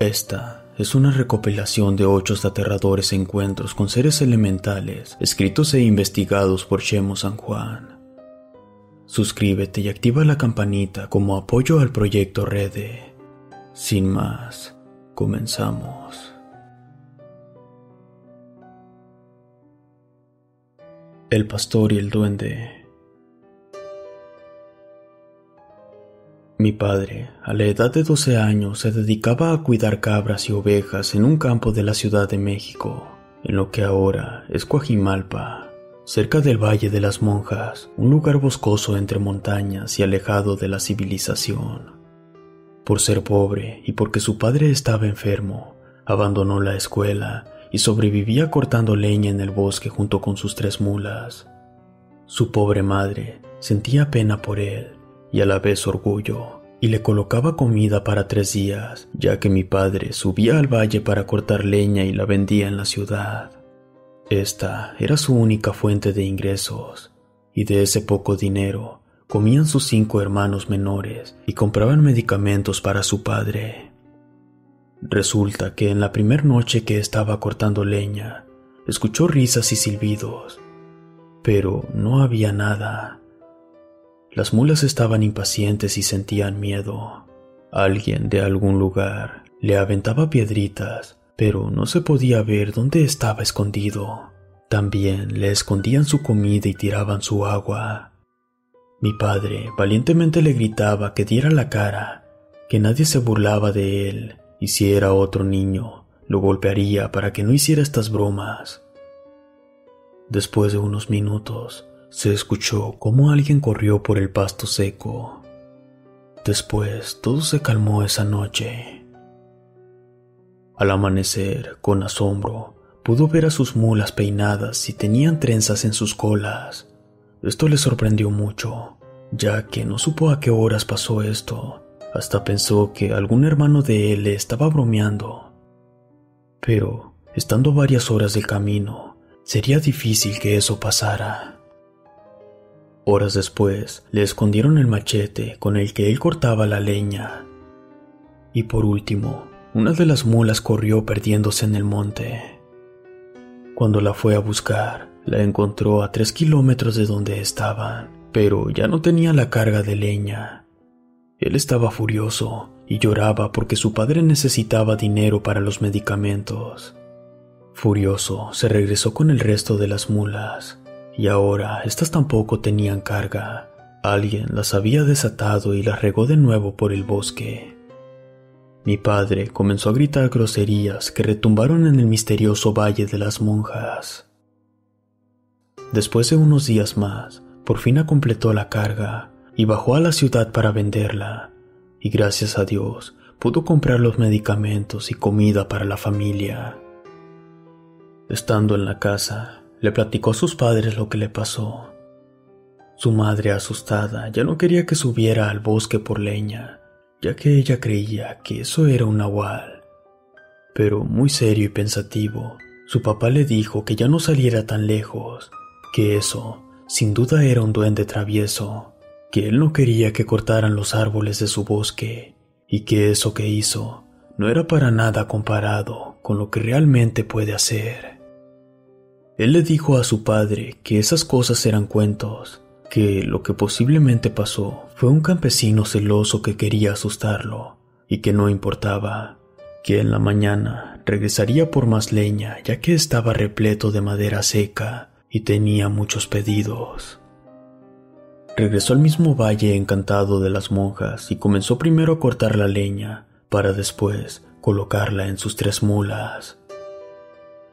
Esta es una recopilación de ocho aterradores encuentros con seres elementales escritos e investigados por Shemo San Juan. Suscríbete y activa la campanita como apoyo al proyecto Rede. Sin más, comenzamos. El pastor y el duende Mi padre, a la edad de 12 años, se dedicaba a cuidar cabras y ovejas en un campo de la Ciudad de México, en lo que ahora es Coajimalpa, cerca del Valle de las Monjas, un lugar boscoso entre montañas y alejado de la civilización. Por ser pobre y porque su padre estaba enfermo, abandonó la escuela y sobrevivía cortando leña en el bosque junto con sus tres mulas. Su pobre madre sentía pena por él y a la vez orgullo, y le colocaba comida para tres días, ya que mi padre subía al valle para cortar leña y la vendía en la ciudad. Esta era su única fuente de ingresos, y de ese poco dinero comían sus cinco hermanos menores y compraban medicamentos para su padre. Resulta que en la primera noche que estaba cortando leña, escuchó risas y silbidos, pero no había nada. Las mulas estaban impacientes y sentían miedo. Alguien de algún lugar le aventaba piedritas, pero no se podía ver dónde estaba escondido. También le escondían su comida y tiraban su agua. Mi padre valientemente le gritaba que diera la cara, que nadie se burlaba de él, y si era otro niño, lo golpearía para que no hiciera estas bromas. Después de unos minutos, se escuchó como alguien corrió por el pasto seco. Después todo se calmó esa noche. Al amanecer, con asombro, pudo ver a sus mulas peinadas y tenían trenzas en sus colas. Esto le sorprendió mucho, ya que no supo a qué horas pasó esto. Hasta pensó que algún hermano de él le estaba bromeando. Pero, estando varias horas de camino, sería difícil que eso pasara. Horas después, le escondieron el machete con el que él cortaba la leña. Y por último, una de las mulas corrió perdiéndose en el monte. Cuando la fue a buscar, la encontró a tres kilómetros de donde estaban, pero ya no tenía la carga de leña. Él estaba furioso y lloraba porque su padre necesitaba dinero para los medicamentos. Furioso, se regresó con el resto de las mulas y ahora estas tampoco tenían carga. Alguien las había desatado y las regó de nuevo por el bosque. Mi padre comenzó a gritar groserías que retumbaron en el misterioso valle de las monjas. Después de unos días más, por fin completó la carga y bajó a la ciudad para venderla, y gracias a Dios pudo comprar los medicamentos y comida para la familia. Estando en la casa, le platicó a sus padres lo que le pasó. Su madre, asustada, ya no quería que subiera al bosque por leña, ya que ella creía que eso era un nahual. Pero muy serio y pensativo, su papá le dijo que ya no saliera tan lejos, que eso, sin duda, era un duende travieso, que él no quería que cortaran los árboles de su bosque, y que eso que hizo no era para nada comparado con lo que realmente puede hacer. Él le dijo a su padre que esas cosas eran cuentos, que lo que posiblemente pasó fue un campesino celoso que quería asustarlo y que no importaba, que en la mañana regresaría por más leña ya que estaba repleto de madera seca y tenía muchos pedidos. Regresó al mismo valle encantado de las monjas y comenzó primero a cortar la leña para después colocarla en sus tres mulas.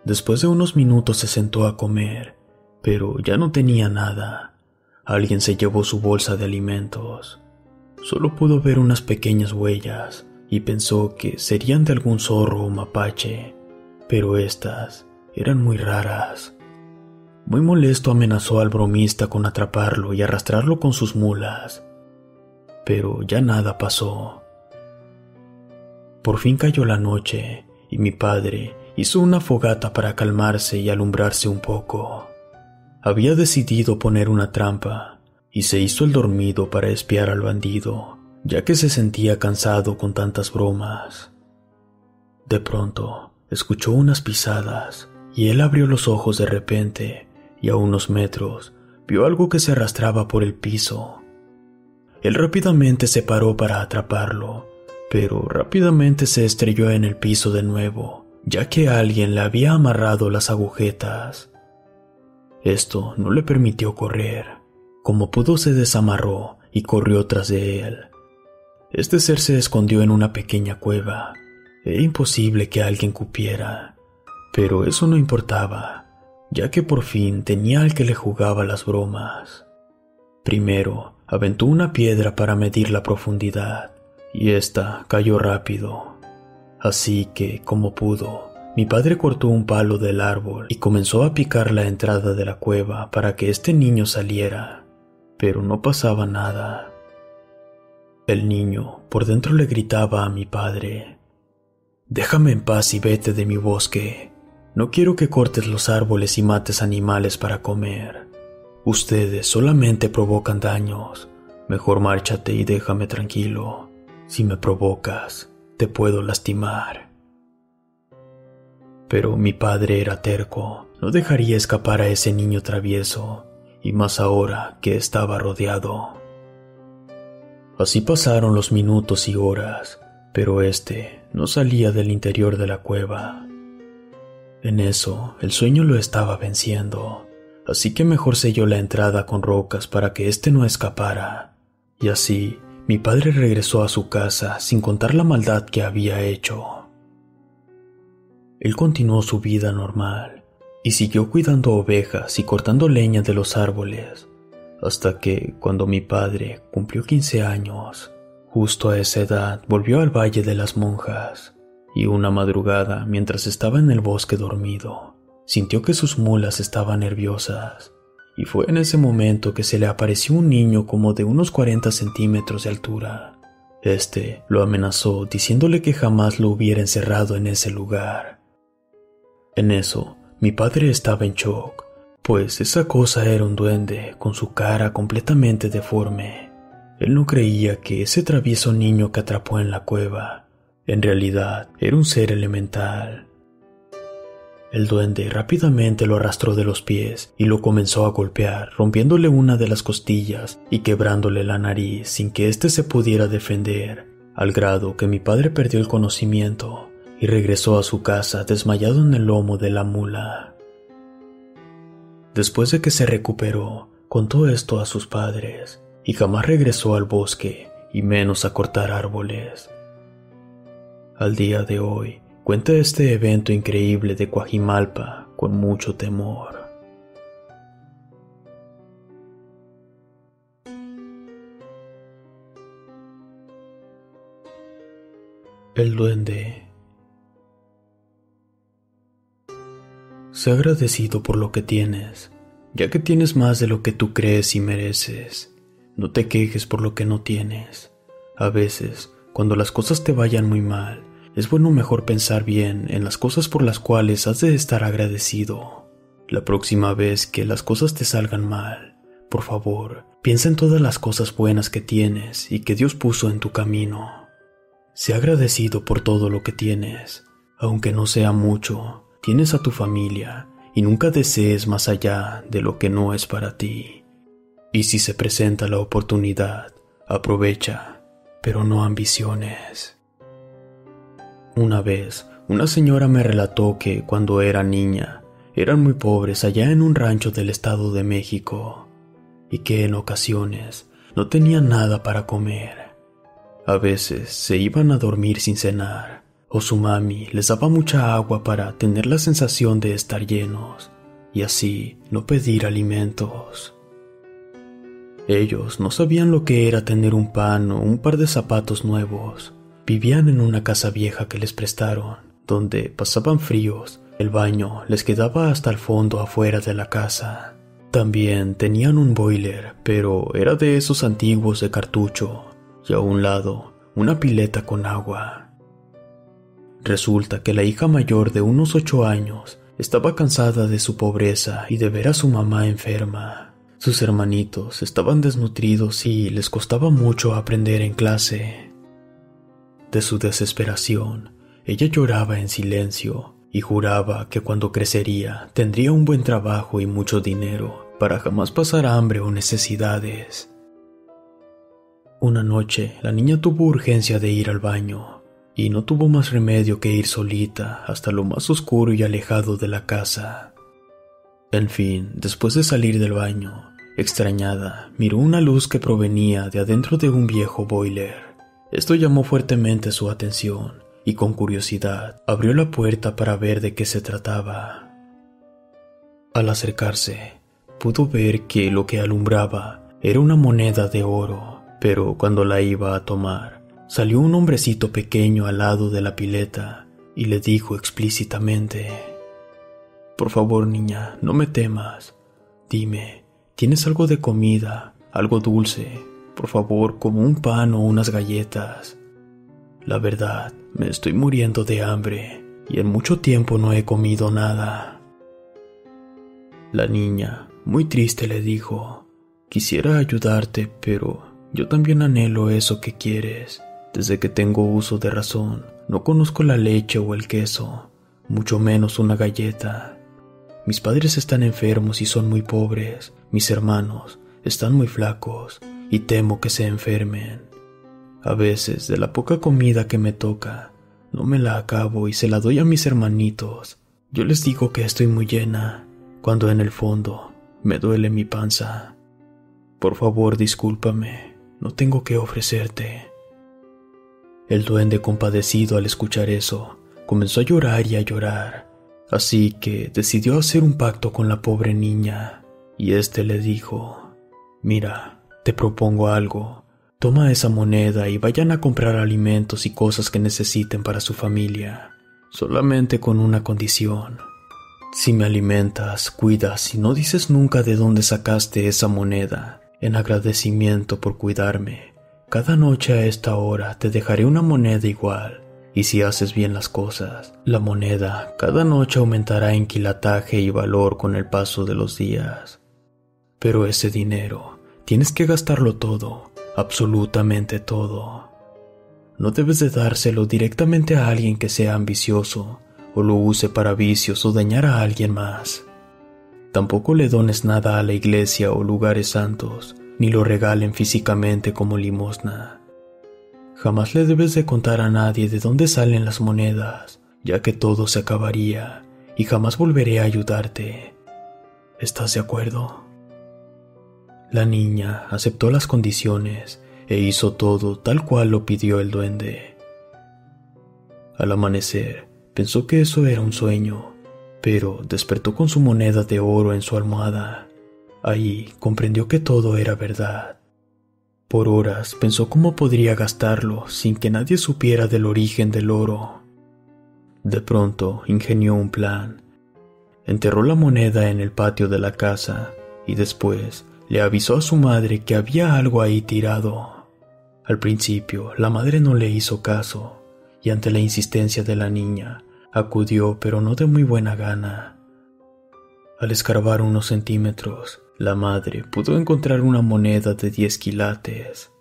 Después de unos minutos se sentó a comer, pero ya no tenía nada Alguien se llevó su bolsa de alimentos. Solo pudo ver unas pequeñas huellas y pensó que serían de algún zorro o mapache, pero estas eran muy raras. Muy molesto amenazó al bromista con atraparlo y arrastrarlo con sus mulas, pero ya nada pasó. Por fin cayó la noche y mi padre hizo una fogata para calmarse y alumbrarse un poco. Había decidido poner una trampa y se hizo el dormido para espiar al bandido, ya que se sentía cansado con tantas bromas. De pronto, escuchó unas pisadas y él abrió los ojos de repente y a unos metros vio algo que se arrastraba por el piso. Él rápidamente se paró para atraparlo, pero rápidamente se estrelló en el piso de nuevo, ya que alguien le había amarrado las agujetas. Esto no le permitió correr. Como pudo se desamarró y corrió tras de él. Este ser se escondió en una pequeña cueva. Era imposible que alguien cupiera, pero eso no importaba, ya que por fin tenía al que le jugaba las bromas. Primero, aventó una piedra para medir la profundidad, y ésta cayó rápido. Así que, como pudo, mi padre cortó un palo del árbol y comenzó a picar la entrada de la cueva para que este niño saliera, pero no pasaba nada. El niño por dentro le gritaba a mi padre, Déjame en paz y vete de mi bosque. No quiero que cortes los árboles y mates animales para comer. Ustedes solamente provocan daños. Mejor márchate y déjame tranquilo. Si me provocas, te puedo lastimar. Pero mi padre era terco, no dejaría escapar a ese niño travieso, y más ahora que estaba rodeado. Así pasaron los minutos y horas, pero este no salía del interior de la cueva. En eso, el sueño lo estaba venciendo, así que mejor selló la entrada con rocas para que éste no escapara. Y así, mi padre regresó a su casa sin contar la maldad que había hecho. Él continuó su vida normal y siguió cuidando ovejas y cortando leña de los árboles, hasta que, cuando mi padre cumplió 15 años, justo a esa edad volvió al Valle de las Monjas, y una madrugada, mientras estaba en el bosque dormido, sintió que sus mulas estaban nerviosas, y fue en ese momento que se le apareció un niño como de unos 40 centímetros de altura. Este lo amenazó diciéndole que jamás lo hubiera encerrado en ese lugar en eso, mi padre estaba en shock, pues esa cosa era un duende con su cara completamente deforme. Él no creía que ese travieso niño que atrapó en la cueva en realidad era un ser elemental. El duende rápidamente lo arrastró de los pies y lo comenzó a golpear, rompiéndole una de las costillas y quebrándole la nariz sin que éste se pudiera defender, al grado que mi padre perdió el conocimiento y regresó a su casa desmayado en el lomo de la mula. Después de que se recuperó, contó esto a sus padres y jamás regresó al bosque y menos a cortar árboles. Al día de hoy, cuenta este evento increíble de Coajimalpa con mucho temor. El duende Sé agradecido por lo que tienes, ya que tienes más de lo que tú crees y mereces. No te quejes por lo que no tienes. A veces, Cuando las cosas te vayan muy mal, es bueno mejor pensar bien en las cosas por las cuales has de estar agradecido. La próxima vez que las cosas te salgan mal, por favor, piensa en todas las cosas buenas que tienes y que Dios puso en tu camino. Sé agradecido por todo lo que tienes, aunque no sea mucho, tienes a tu familia y nunca desees más allá de lo que no es para ti. Y si se presenta la oportunidad, aprovecha, pero no ambiciones. Una vez, una señora me relató que cuando era niña, eran muy pobres allá en un rancho del Estado de México, y que en ocasiones no tenían nada para comer. A veces se iban a dormir sin cenar, o su mami les daba mucha agua para tener la sensación de estar llenos, y así no pedir alimentos. Ellos no sabían lo que era tener un pan o un par de zapatos nuevos, Vivían en una casa vieja que les prestaron, donde pasaban fríos. El baño les quedaba hasta el fondo afuera de la casa. También tenían un boiler, pero era de esos antiguos de cartucho, y a un lado una pileta con agua. Resulta que la hija mayor de unos ocho años estaba cansada de su pobreza y de ver a su mamá enferma. Sus hermanitos estaban desnutridos y les costaba mucho aprender en clase. De su desesperación, ella lloraba en silencio y juraba que cuando crecería tendría un buen trabajo y mucho dinero para jamás pasar hambre o necesidades. Una noche la niña tuvo urgencia de ir al baño y no tuvo más remedio que ir solita hasta lo más oscuro y alejado de la casa. En fin, después de salir del baño, extrañada, miró una luz que provenía de adentro de un viejo boiler. Esto llamó fuertemente su atención y con curiosidad abrió la puerta para ver de qué se trataba. Al acercarse, pudo ver que lo que alumbraba era una moneda de oro, pero cuando la iba a tomar, salió un hombrecito pequeño al lado de la pileta y le dijo explícitamente, Por favor, niña, no me temas. Dime, ¿tienes algo de comida, algo dulce, por favor, como un pan o unas galletas. La verdad, me estoy muriendo de hambre y en mucho tiempo no he comido nada. La niña, muy triste, le dijo, quisiera ayudarte, pero yo también anhelo eso que quieres. Desde que tengo uso de razón, no conozco la leche o el queso, mucho menos una galleta. Mis padres están enfermos y son muy pobres, mis hermanos están muy flacos y temo que se enfermen. A veces, de la poca comida que me toca, no me la acabo y se la doy a mis hermanitos. Yo les digo que estoy muy llena, cuando en el fondo me duele mi panza. Por favor, discúlpame, no tengo que ofrecerte. El duende compadecido al escuchar eso, comenzó a llorar y a llorar, así que decidió hacer un pacto con la pobre niña, y éste le dijo, Mira, te propongo algo. Toma esa moneda y vayan a comprar alimentos y cosas que necesiten para su familia, solamente con una condición. Si me alimentas, cuidas y no dices nunca de dónde sacaste esa moneda, en agradecimiento por cuidarme, cada noche a esta hora te dejaré una moneda igual, y si haces bien las cosas, la moneda cada noche aumentará en quilataje y valor con el paso de los días. Pero ese dinero Tienes que gastarlo todo, absolutamente todo. No debes de dárselo directamente a alguien que sea ambicioso o lo use para vicios o dañar a alguien más. Tampoco le dones nada a la iglesia o lugares santos, ni lo regalen físicamente como limosna. Jamás le debes de contar a nadie de dónde salen las monedas, ya que todo se acabaría y jamás volveré a ayudarte. ¿Estás de acuerdo? La niña aceptó las condiciones e hizo todo tal cual lo pidió el duende. Al amanecer, pensó que eso era un sueño, pero despertó con su moneda de oro en su almohada. Ahí comprendió que todo era verdad. Por horas pensó cómo podría gastarlo sin que nadie supiera del origen del oro. De pronto ingenió un plan. Enterró la moneda en el patio de la casa y después le avisó a su madre que había algo ahí tirado. Al principio, la madre no le hizo caso, y ante la insistencia de la niña, acudió pero no de muy buena gana. Al escarbar unos centímetros, la madre pudo encontrar una moneda de 10 quilates.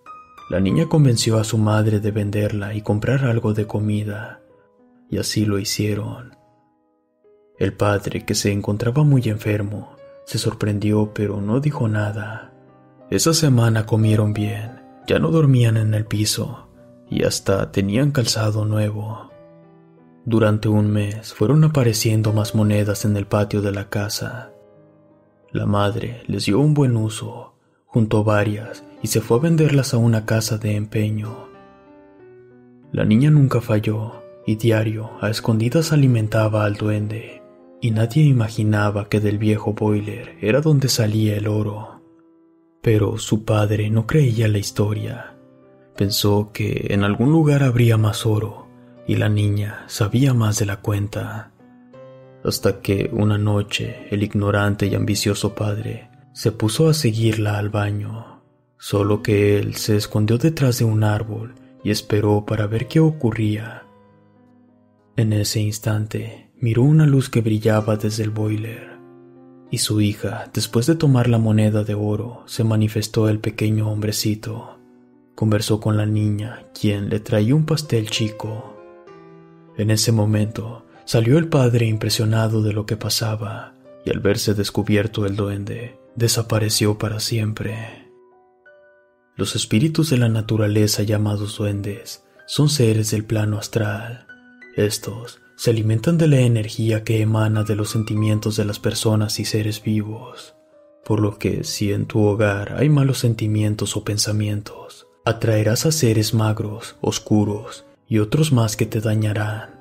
La niña convenció a su madre de venderla y comprar algo de comida, y así lo hicieron. El padre, que se encontraba muy enfermo, se sorprendió pero no dijo nada. Esa semana comieron bien, ya no dormían en el piso y hasta tenían calzado nuevo. Durante un mes fueron apareciendo más monedas en el patio de la casa. La madre les dio un buen uso, juntó varias y se fue a venderlas a una casa de empeño. La niña nunca falló y diario a escondidas alimentaba al duende, y nadie imaginaba que del viejo boiler era donde salía el oro. Pero su padre no creía la historia. Pensó que en algún lugar habría más oro, y la niña sabía más de la cuenta hasta que una noche el ignorante y ambicioso padre se puso a seguirla al baño, solo que él se escondió detrás de un árbol y esperó para ver qué ocurría. En ese instante miró una luz que brillaba desde el boiler, y su hija, después de tomar la moneda de oro, se manifestó el pequeño hombrecito. Conversó con la niña, quien le traía un pastel chico. En ese momento, Salió el padre impresionado de lo que pasaba, y al verse descubierto el duende, desapareció para siempre. Los espíritus de la naturaleza llamados duendes son seres del plano astral. Estos se alimentan de la energía que emana de los sentimientos de las personas y seres vivos, por lo que si en tu hogar hay malos sentimientos o pensamientos, atraerás a seres magros, oscuros y otros más que te dañarán.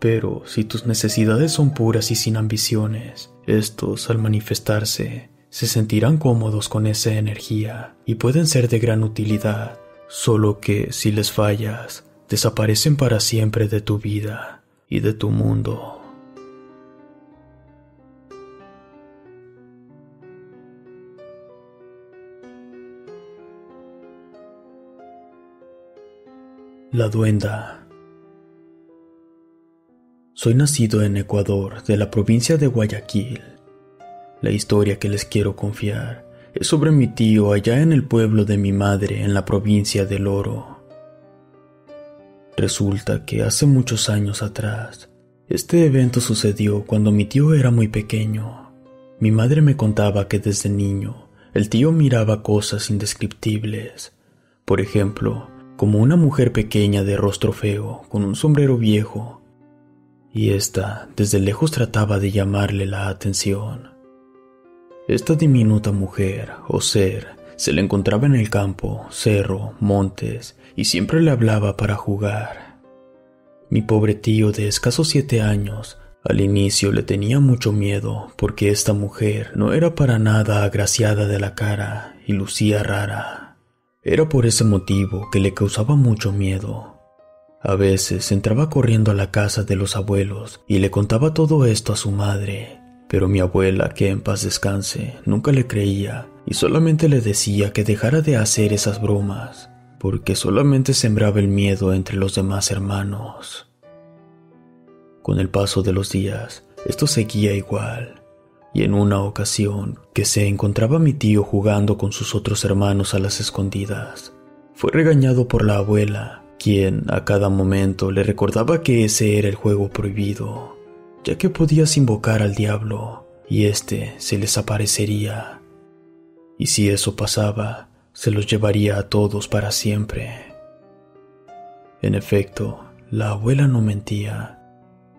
Pero si tus necesidades son puras y sin ambiciones, estos al manifestarse se sentirán cómodos con esa energía y pueden ser de gran utilidad, solo que si les fallas, desaparecen para siempre de tu vida y de tu mundo. La duenda soy nacido en Ecuador, de la provincia de Guayaquil. La historia que les quiero confiar es sobre mi tío allá en el pueblo de mi madre en la provincia del Oro. Resulta que hace muchos años atrás, este evento sucedió cuando mi tío era muy pequeño. Mi madre me contaba que desde niño el tío miraba cosas indescriptibles. Por ejemplo, como una mujer pequeña de rostro feo, con un sombrero viejo y ésta desde lejos trataba de llamarle la atención. Esta diminuta mujer o ser se le encontraba en el campo, cerro, montes, y siempre le hablaba para jugar. Mi pobre tío de escasos siete años al inicio le tenía mucho miedo porque esta mujer no era para nada agraciada de la cara y lucía rara. Era por ese motivo que le causaba mucho miedo a veces entraba corriendo a la casa de los abuelos y le contaba todo esto a su madre, pero mi abuela, que en paz descanse, nunca le creía y solamente le decía que dejara de hacer esas bromas, porque solamente sembraba el miedo entre los demás hermanos. Con el paso de los días, esto seguía igual, y en una ocasión que se encontraba mi tío jugando con sus otros hermanos a las escondidas, fue regañado por la abuela quien a cada momento le recordaba que ese era el juego prohibido, ya que podías invocar al diablo y éste se les aparecería. Y si eso pasaba, se los llevaría a todos para siempre. En efecto, la abuela no mentía,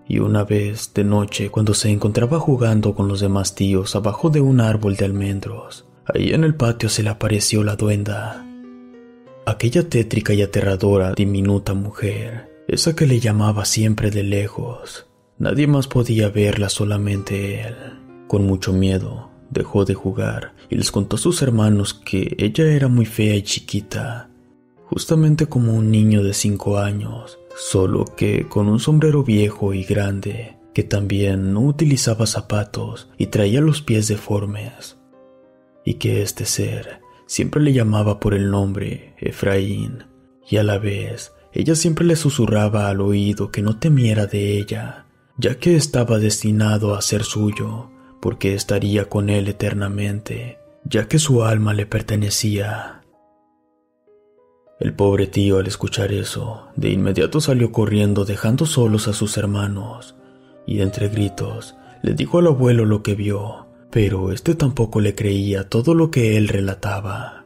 y una vez de noche cuando se encontraba jugando con los demás tíos abajo de un árbol de almendros, ahí en el patio se le apareció la duenda Aquella tétrica y aterradora diminuta mujer, esa que le llamaba siempre de lejos. Nadie más podía verla, solamente él. Con mucho miedo, dejó de jugar y les contó a sus hermanos que ella era muy fea y chiquita, justamente como un niño de cinco años, solo que con un sombrero viejo y grande, que también no utilizaba zapatos y traía los pies deformes, y que este ser Siempre le llamaba por el nombre Efraín, y a la vez ella siempre le susurraba al oído que no temiera de ella, ya que estaba destinado a ser suyo, porque estaría con él eternamente, ya que su alma le pertenecía. El pobre tío al escuchar eso, de inmediato salió corriendo dejando solos a sus hermanos, y entre gritos le dijo al abuelo lo que vio, pero este tampoco le creía todo lo que él relataba.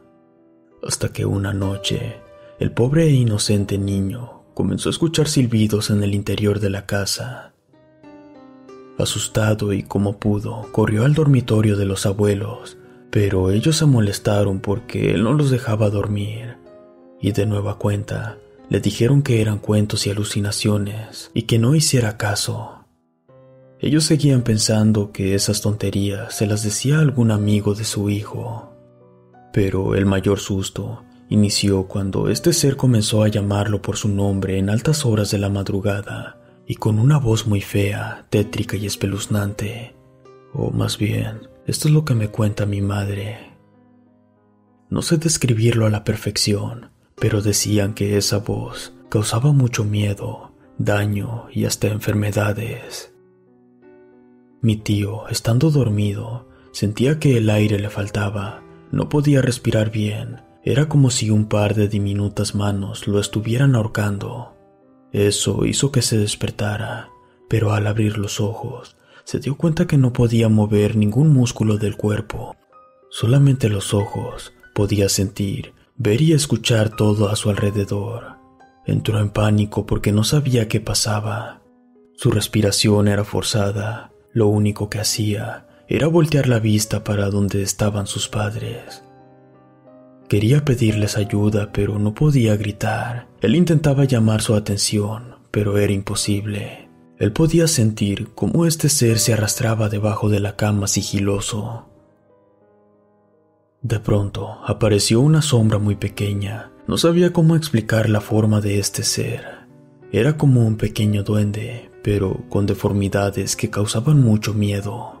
Hasta que una noche, el pobre e inocente niño comenzó a escuchar silbidos en el interior de la casa. Asustado y como pudo, corrió al dormitorio de los abuelos, pero ellos se molestaron porque él no los dejaba dormir y de nueva cuenta le dijeron que eran cuentos y alucinaciones y que no hiciera caso. Ellos seguían pensando que esas tonterías se las decía algún amigo de su hijo. Pero el mayor susto inició cuando este ser comenzó a llamarlo por su nombre en altas horas de la madrugada y con una voz muy fea, tétrica y espeluznante. O más bien, esto es lo que me cuenta mi madre. No sé describirlo a la perfección, pero decían que esa voz causaba mucho miedo, daño y hasta enfermedades. Mi tío, estando dormido, sentía que el aire le faltaba, no podía respirar bien, era como si un par de diminutas manos lo estuvieran ahorcando. Eso hizo que se despertara, pero al abrir los ojos, se dio cuenta que no podía mover ningún músculo del cuerpo, solamente los ojos podía sentir ver y escuchar todo a su alrededor. Entró en pánico porque no sabía qué pasaba. Su respiración era forzada. Lo único que hacía era voltear la vista para donde estaban sus padres. Quería pedirles ayuda, pero no podía gritar. Él intentaba llamar su atención, pero era imposible. Él podía sentir cómo este ser se arrastraba debajo de la cama sigiloso. De pronto apareció una sombra muy pequeña. No sabía cómo explicar la forma de este ser. Era como un pequeño duende, pero con deformidades que causaban mucho miedo.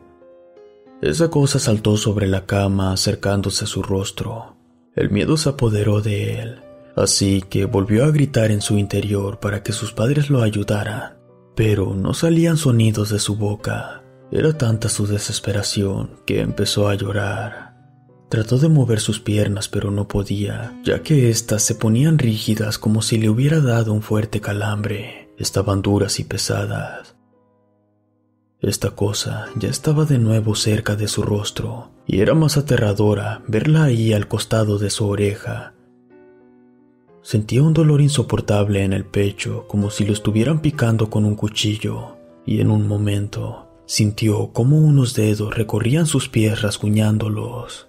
Esa cosa saltó sobre la cama acercándose a su rostro. El miedo se apoderó de él, así que volvió a gritar en su interior para que sus padres lo ayudaran, pero no salían sonidos de su boca. Era tanta su desesperación que empezó a llorar. Trató de mover sus piernas pero no podía, ya que éstas se ponían rígidas como si le hubiera dado un fuerte calambre. Estaban duras y pesadas. Esta cosa ya estaba de nuevo cerca de su rostro, y era más aterradora verla ahí al costado de su oreja. Sentía un dolor insoportable en el pecho, como si lo estuvieran picando con un cuchillo, y en un momento sintió como unos dedos recorrían sus pies rasguñándolos.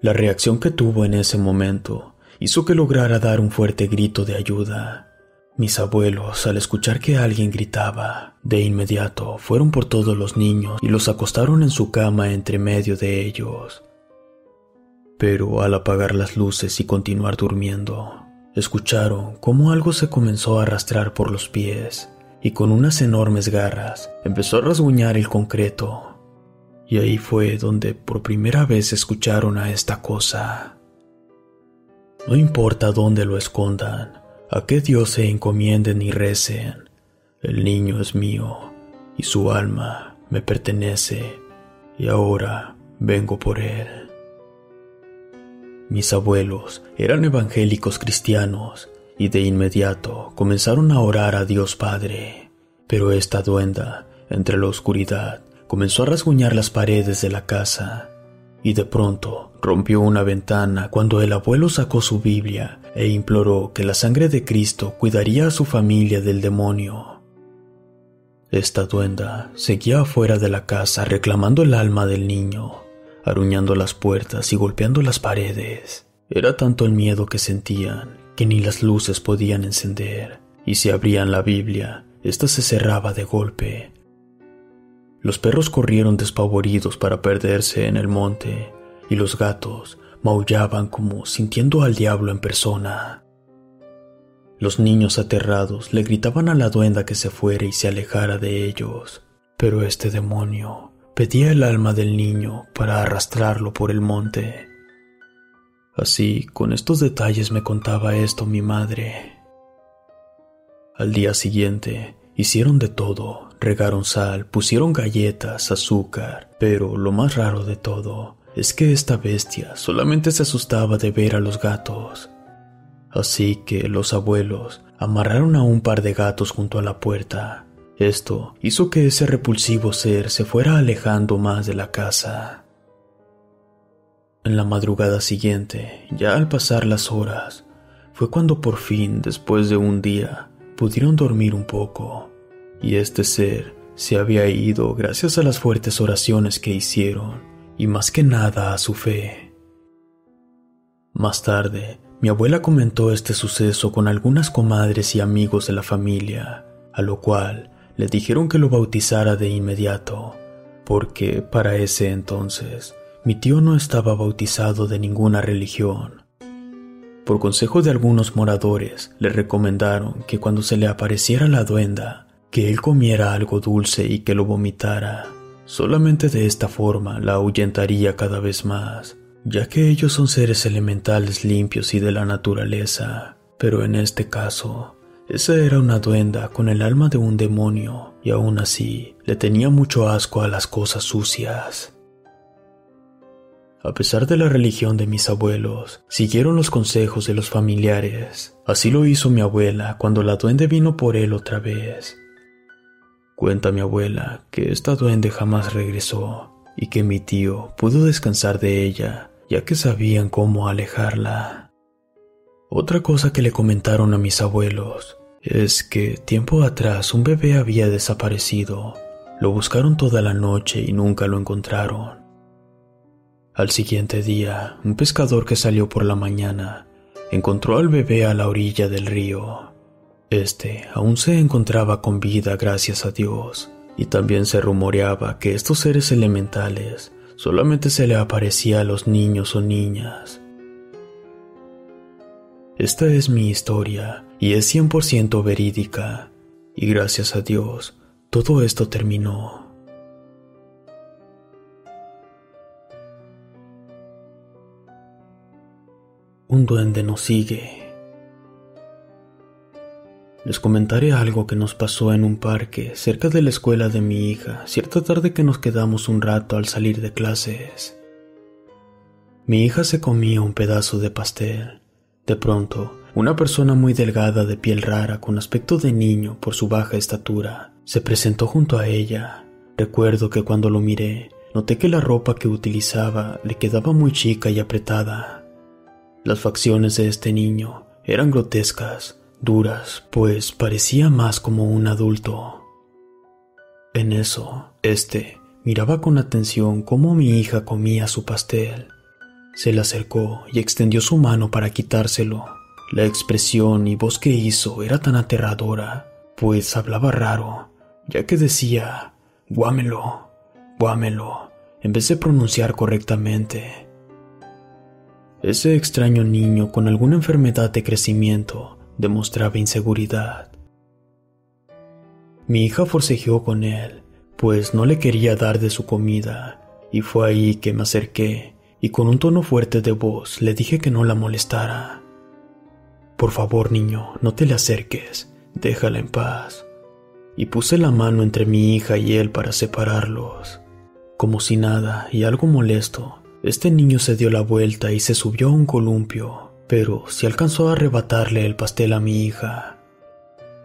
La reacción que tuvo en ese momento hizo que lograra dar un fuerte grito de ayuda. Mis abuelos, al escuchar que alguien gritaba, de inmediato fueron por todos los niños y los acostaron en su cama entre medio de ellos. Pero al apagar las luces y continuar durmiendo, escucharon cómo algo se comenzó a arrastrar por los pies y con unas enormes garras empezó a rasguñar el concreto y ahí fue donde por primera vez escucharon a esta cosa. No importa dónde lo escondan, a qué Dios se encomienden y recen, el niño es mío y su alma me pertenece y ahora vengo por él. Mis abuelos eran evangélicos cristianos y de inmediato comenzaron a orar a Dios Padre, pero esta duenda, entre la oscuridad, comenzó a rasguñar las paredes de la casa y de pronto rompió una ventana cuando el abuelo sacó su Biblia e imploró que la sangre de Cristo cuidaría a su familia del demonio. Esta duenda seguía afuera de la casa reclamando el alma del niño, aruñando las puertas y golpeando las paredes. Era tanto el miedo que sentían que ni las luces podían encender, y si abrían la Biblia, ésta se cerraba de golpe, los perros corrieron despavoridos para perderse en el monte, y los gatos maullaban como sintiendo al diablo en persona. Los niños aterrados le gritaban a la duenda que se fuera y se alejara de ellos, pero este demonio pedía el alma del niño para arrastrarlo por el monte. Así, con estos detalles me contaba esto mi madre. Al día siguiente, hicieron de todo, regaron sal, pusieron galletas, azúcar, pero lo más raro de todo es que esta bestia solamente se asustaba de ver a los gatos. Así que los abuelos amarraron a un par de gatos junto a la puerta. Esto hizo que ese repulsivo ser se fuera alejando más de la casa. En la madrugada siguiente, ya al pasar las horas, fue cuando por fin, después de un día, pudieron dormir un poco, y este ser se había ido gracias a las fuertes oraciones que hicieron, y más que nada a su fe. Más tarde, mi abuela comentó este suceso con algunas comadres y amigos de la familia, a lo cual le dijeron que lo bautizara de inmediato, porque para ese entonces mi tío no estaba bautizado de ninguna religión. Por consejo de algunos moradores, le recomendaron que cuando se le apareciera la duenda, que él comiera algo dulce y que lo vomitara. Solamente de esta forma la ahuyentaría cada vez más, ya que ellos son seres elementales limpios y de la naturaleza. Pero en este caso, esa era una duenda con el alma de un demonio, y aún así le tenía mucho asco a las cosas sucias. A pesar de la religión de mis abuelos, siguieron los consejos de los familiares. Así lo hizo mi abuela cuando la duende vino por él otra vez. Cuenta mi abuela que esta duende jamás regresó y que mi tío pudo descansar de ella, ya que sabían cómo alejarla. Otra cosa que le comentaron a mis abuelos es que tiempo atrás un bebé había desaparecido. Lo buscaron toda la noche y nunca lo encontraron. Al siguiente día, un pescador que salió por la mañana encontró al bebé a la orilla del río. Este aún se encontraba con vida gracias a Dios, y también se rumoreaba que estos seres elementales solamente se le aparecía a los niños o niñas. Esta es mi historia y es 100% verídica, y gracias a Dios, todo esto terminó. Un duende nos sigue. Les comentaré algo que nos pasó en un parque cerca de la escuela de mi hija cierta tarde que nos quedamos un rato al salir de clases. Mi hija se comía un pedazo de pastel. De pronto, una persona muy delgada de piel rara con aspecto de niño por su baja estatura se presentó junto a ella. Recuerdo que cuando lo miré, noté que la ropa que utilizaba le quedaba muy chica y apretada. Las facciones de este niño eran grotescas, duras, pues parecía más como un adulto. En eso, este miraba con atención cómo mi hija comía su pastel. Se le acercó y extendió su mano para quitárselo. La expresión y voz que hizo era tan aterradora, pues hablaba raro, ya que decía, guámelo, guámelo, en vez de pronunciar correctamente. Ese extraño niño con alguna enfermedad de crecimiento demostraba inseguridad. Mi hija forcejeó con él, pues no le quería dar de su comida, y fue ahí que me acerqué y con un tono fuerte de voz le dije que no la molestara. Por favor, niño, no te le acerques, déjala en paz. Y puse la mano entre mi hija y él para separarlos. Como si nada y algo molesto, este niño se dio la vuelta y se subió a un columpio, pero se alcanzó a arrebatarle el pastel a mi hija.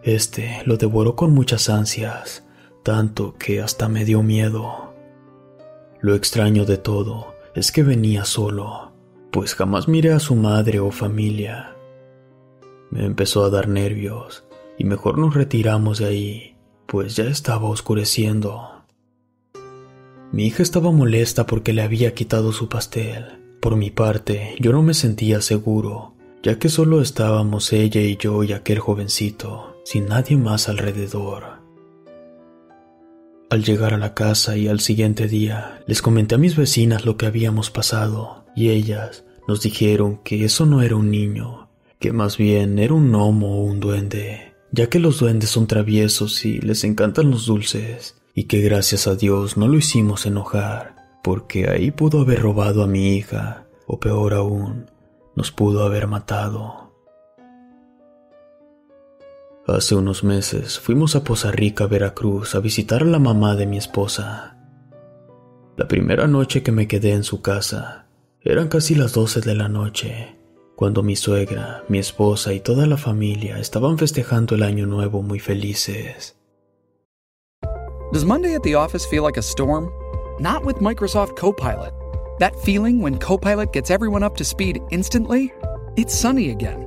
Este lo devoró con muchas ansias, tanto que hasta me dio miedo. Lo extraño de todo es que venía solo, pues jamás miré a su madre o familia. Me empezó a dar nervios y mejor nos retiramos de ahí, pues ya estaba oscureciendo. Mi hija estaba molesta porque le había quitado su pastel. Por mi parte, yo no me sentía seguro, ya que solo estábamos ella y yo y aquel jovencito, sin nadie más alrededor. Al llegar a la casa y al siguiente día, les comenté a mis vecinas lo que habíamos pasado, y ellas nos dijeron que eso no era un niño, que más bien era un gnomo o un duende, ya que los duendes son traviesos y les encantan los dulces, y que gracias a Dios no lo hicimos enojar, porque ahí pudo haber robado a mi hija, o peor aún, nos pudo haber matado. Hace unos meses fuimos a Poza Rica, Veracruz, a visitar a la mamá de mi esposa. La primera noche que me quedé en su casa, eran casi las 12 de la noche, cuando mi suegra, mi esposa y toda la familia estaban festejando el año nuevo muy felices. Does Monday at the office feel like a storm? Not with Microsoft Copilot. That feeling when Copilot gets everyone up to speed instantly? It's sunny again.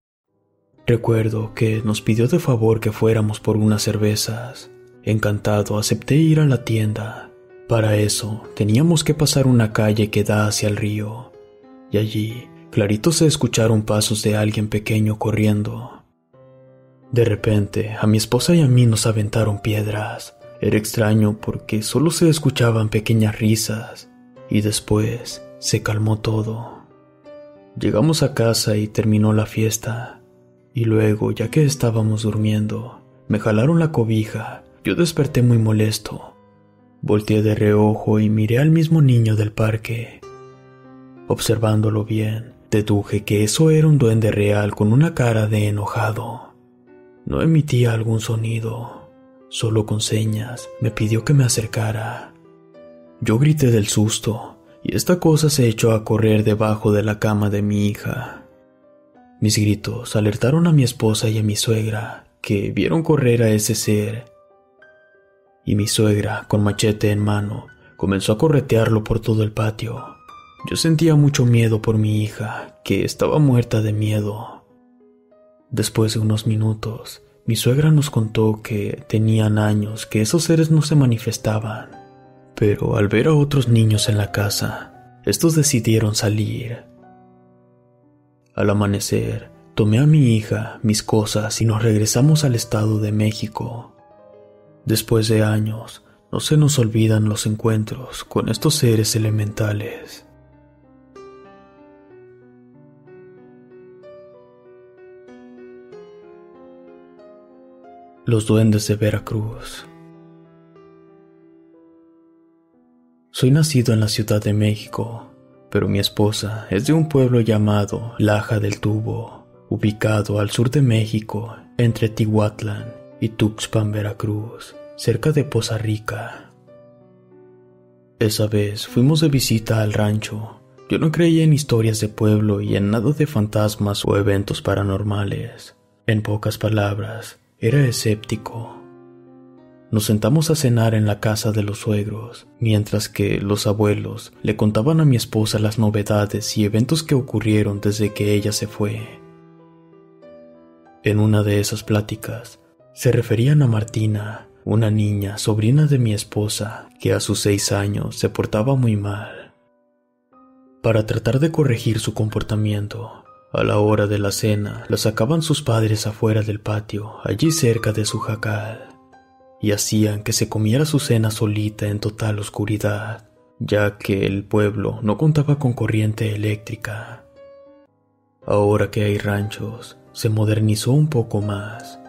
Recuerdo que nos pidió de favor que fuéramos por unas cervezas. Encantado, acepté ir a la tienda. Para eso, teníamos que pasar una calle que da hacia el río. Y allí, clarito se escucharon pasos de alguien pequeño corriendo. De repente, a mi esposa y a mí nos aventaron piedras. Era extraño porque solo se escuchaban pequeñas risas. Y después, se calmó todo. Llegamos a casa y terminó la fiesta. Y luego, ya que estábamos durmiendo, me jalaron la cobija. Yo desperté muy molesto. Volteé de reojo y miré al mismo niño del parque. Observándolo bien, deduje que eso era un duende real con una cara de enojado. No emitía algún sonido, solo con señas me pidió que me acercara. Yo grité del susto y esta cosa se echó a correr debajo de la cama de mi hija. Mis gritos alertaron a mi esposa y a mi suegra, que vieron correr a ese ser. Y mi suegra, con machete en mano, comenzó a corretearlo por todo el patio. Yo sentía mucho miedo por mi hija, que estaba muerta de miedo. Después de unos minutos, mi suegra nos contó que tenían años que esos seres no se manifestaban, pero al ver a otros niños en la casa, estos decidieron salir al amanecer, tomé a mi hija, mis cosas y nos regresamos al estado de México. Después de años, no se nos olvidan los encuentros con estos seres elementales. Los duendes de Veracruz. Soy nacido en la Ciudad de México, pero mi esposa es de un pueblo llamado Laja del Tubo, ubicado al sur de México, entre Tihuatlán y Tuxpan, Veracruz, cerca de Poza Rica. Esa vez fuimos de visita al rancho. Yo no creía en historias de pueblo y en nada de fantasmas o eventos paranormales. En pocas palabras, era escéptico. Nos sentamos a cenar en la casa de los suegros, mientras que los abuelos le contaban a mi esposa las novedades y eventos que ocurrieron desde que ella se fue. En una de esas pláticas, se referían a Martina, una niña, sobrina de mi esposa, que a sus seis años se portaba muy mal. Para tratar de corregir su comportamiento, a la hora de la cena la sacaban sus padres afuera del patio, allí cerca de su jacal y hacían que se comiera su cena solita en total oscuridad, ya que el pueblo no contaba con corriente eléctrica. Ahora que hay ranchos, se modernizó un poco más.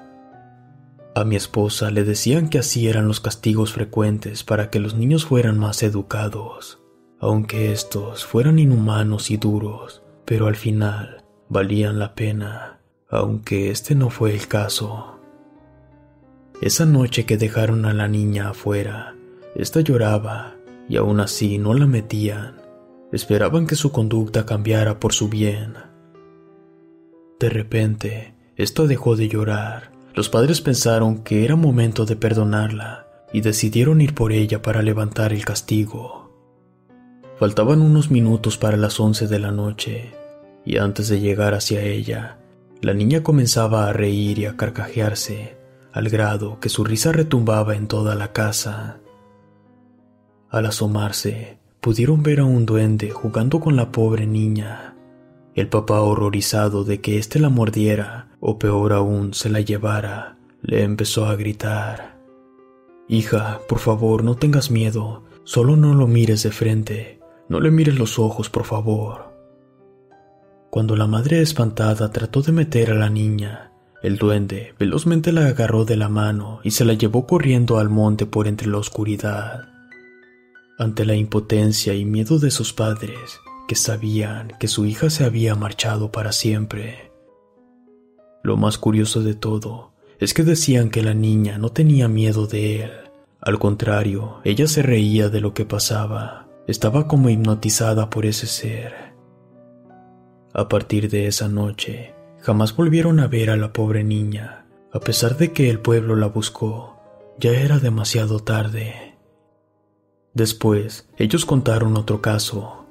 A mi esposa le decían que así eran los castigos frecuentes para que los niños fueran más educados. aunque estos fueran inhumanos y duros, pero al final valían la pena, aunque este no fue el caso. Esa noche que dejaron a la niña afuera, esta lloraba y aún así no la metían. Esperaban que su conducta cambiara por su bien. De repente, esta dejó de llorar. Los padres pensaron que era momento de perdonarla y decidieron ir por ella para levantar el castigo. Faltaban unos minutos para las once de la noche, y antes de llegar hacia ella, la niña comenzaba a reír y a carcajearse, al grado que su risa retumbaba en toda la casa. Al asomarse, pudieron ver a un duende jugando con la pobre niña. El papá, horrorizado de que éste la mordiera, o peor aún, se la llevara, le empezó a gritar. Hija, por favor, no tengas miedo, solo no lo mires de frente, no le mires los ojos, por favor. Cuando la madre espantada trató de meter a la niña, el duende velozmente la agarró de la mano y se la llevó corriendo al monte por entre la oscuridad. Ante la impotencia y miedo de sus padres, que sabían que su hija se había marchado para siempre. Lo más curioso de todo es que decían que la niña no tenía miedo de él. Al contrario, ella se reía de lo que pasaba. Estaba como hipnotizada por ese ser. A partir de esa noche, jamás volvieron a ver a la pobre niña. A pesar de que el pueblo la buscó, ya era demasiado tarde. Después, ellos contaron otro caso.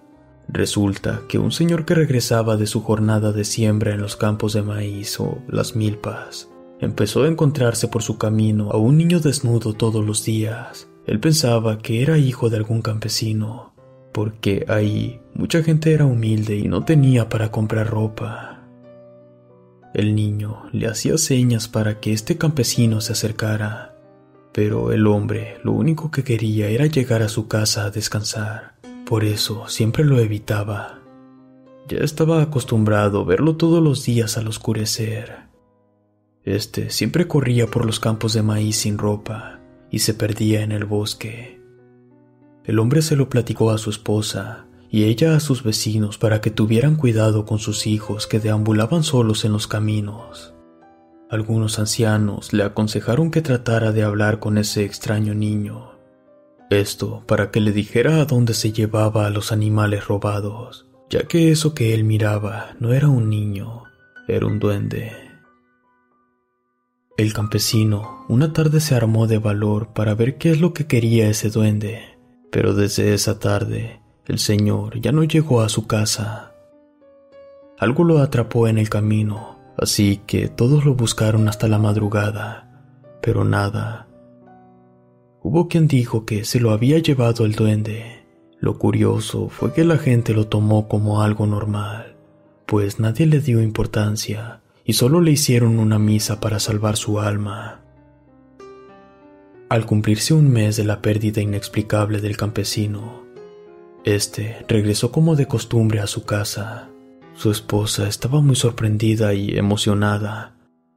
Resulta que un señor que regresaba de su jornada de siembra en los campos de maíz o las milpas empezó a encontrarse por su camino a un niño desnudo todos los días. Él pensaba que era hijo de algún campesino, porque ahí mucha gente era humilde y no tenía para comprar ropa. El niño le hacía señas para que este campesino se acercara, pero el hombre lo único que quería era llegar a su casa a descansar, por eso siempre lo evitaba. Ya estaba acostumbrado a verlo todos los días al oscurecer. Este siempre corría por los campos de maíz sin ropa y se perdía en el bosque. El hombre se lo platicó a su esposa y ella a sus vecinos para que tuvieran cuidado con sus hijos que deambulaban solos en los caminos. Algunos ancianos le aconsejaron que tratara de hablar con ese extraño niño. Esto para que le dijera a dónde se llevaba a los animales robados, ya que eso que él miraba no era un niño, era un duende. El campesino una tarde se armó de valor para ver qué es lo que quería ese duende, pero desde esa tarde el señor ya no llegó a su casa. Algo lo atrapó en el camino, así que todos lo buscaron hasta la madrugada, pero nada. Hubo quien dijo que se lo había llevado el duende. Lo curioso fue que la gente lo tomó como algo normal, pues nadie le dio importancia y solo le hicieron una misa para salvar su alma. Al cumplirse un mes de la pérdida inexplicable del campesino, este regresó como de costumbre a su casa. Su esposa estaba muy sorprendida y emocionada.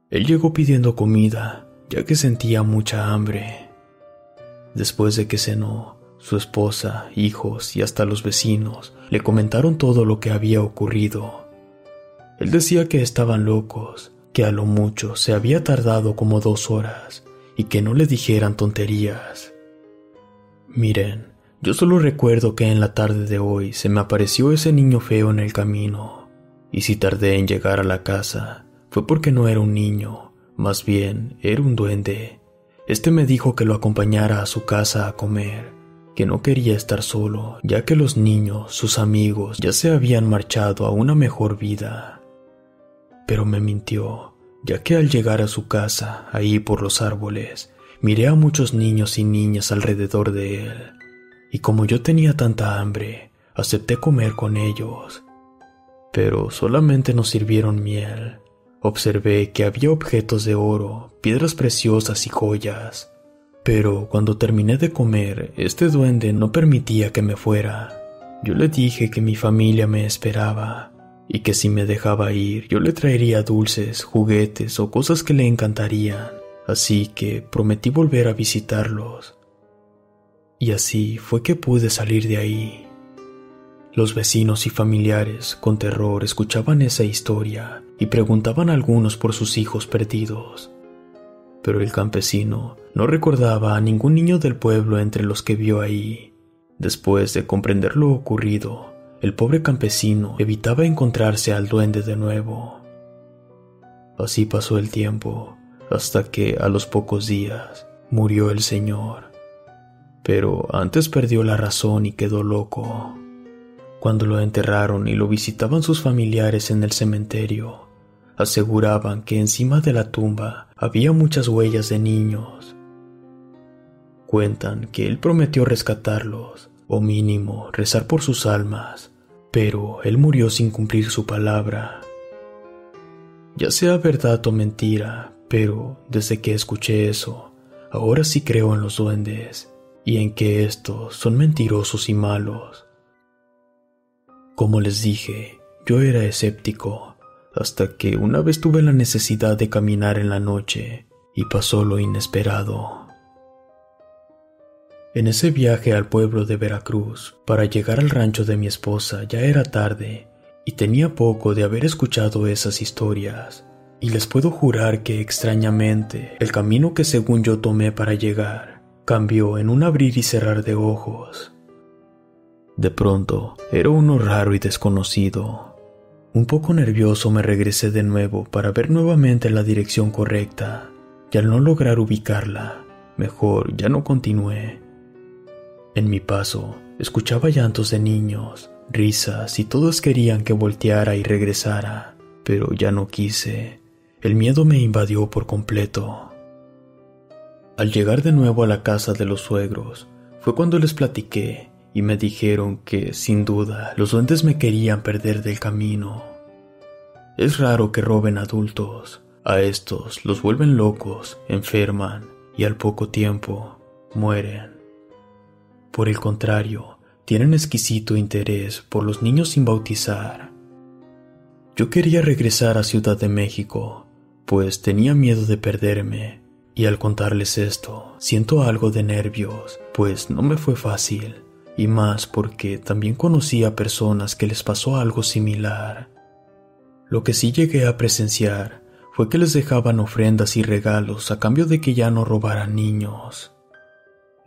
Él llegó pidiendo comida, ya que sentía mucha hambre. Después de que cenó, su esposa, hijos y hasta los vecinos le comentaron todo lo que había ocurrido. Él decía que estaban locos, que a lo mucho se había tardado como dos horas y que no le dijeran tonterías. Miren, yo solo recuerdo que en la tarde de hoy se me apareció ese niño feo en el camino, y si tardé en llegar a la casa fue porque no era un niño, más bien era un duende. Este me dijo que lo acompañara a su casa a comer, que no quería estar solo, ya que los niños, sus amigos, ya se habían marchado a una mejor vida pero me mintió, ya que al llegar a su casa, ahí por los árboles, miré a muchos niños y niñas alrededor de él, y como yo tenía tanta hambre, acepté comer con ellos. Pero solamente nos sirvieron miel. Observé que había objetos de oro, piedras preciosas y joyas. Pero cuando terminé de comer, este duende no permitía que me fuera. Yo le dije que mi familia me esperaba y que si me dejaba ir yo le traería dulces, juguetes o cosas que le encantarían, así que prometí volver a visitarlos. Y así fue que pude salir de ahí. Los vecinos y familiares, con terror, escuchaban esa historia y preguntaban a algunos por sus hijos perdidos. Pero el campesino no recordaba a ningún niño del pueblo entre los que vio ahí. Después de comprender lo ocurrido, el pobre campesino evitaba encontrarse al duende de nuevo. Así pasó el tiempo, hasta que a los pocos días murió el señor. Pero antes perdió la razón y quedó loco. Cuando lo enterraron y lo visitaban sus familiares en el cementerio, aseguraban que encima de la tumba había muchas huellas de niños. Cuentan que él prometió rescatarlos, o mínimo rezar por sus almas, pero él murió sin cumplir su palabra. Ya sea verdad o mentira, pero desde que escuché eso, ahora sí creo en los duendes y en que estos son mentirosos y malos. Como les dije, yo era escéptico, hasta que una vez tuve la necesidad de caminar en la noche y pasó lo inesperado. En ese viaje al pueblo de Veracruz, para llegar al rancho de mi esposa, ya era tarde y tenía poco de haber escuchado esas historias. Y les puedo jurar que extrañamente el camino que según yo tomé para llegar cambió en un abrir y cerrar de ojos. De pronto era uno raro y desconocido. Un poco nervioso me regresé de nuevo para ver nuevamente la dirección correcta y al no lograr ubicarla, mejor ya no continué. En mi paso, escuchaba llantos de niños, risas y todos querían que volteara y regresara, pero ya no quise. El miedo me invadió por completo. Al llegar de nuevo a la casa de los suegros, fue cuando les platiqué y me dijeron que, sin duda, los duendes me querían perder del camino. Es raro que roben adultos. A estos los vuelven locos, enferman y al poco tiempo mueren. Por el contrario, tienen exquisito interés por los niños sin bautizar. Yo quería regresar a Ciudad de México, pues tenía miedo de perderme, y al contarles esto, siento algo de nervios, pues no me fue fácil, y más porque también conocí a personas que les pasó algo similar. Lo que sí llegué a presenciar fue que les dejaban ofrendas y regalos a cambio de que ya no robaran niños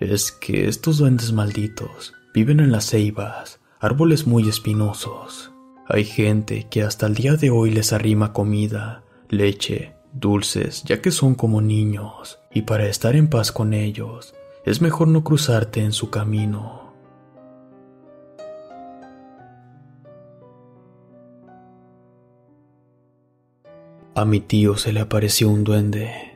es que estos duendes malditos viven en las ceibas, árboles muy espinosos. Hay gente que hasta el día de hoy les arrima comida, leche, dulces, ya que son como niños, y para estar en paz con ellos, es mejor no cruzarte en su camino. A mi tío se le apareció un duende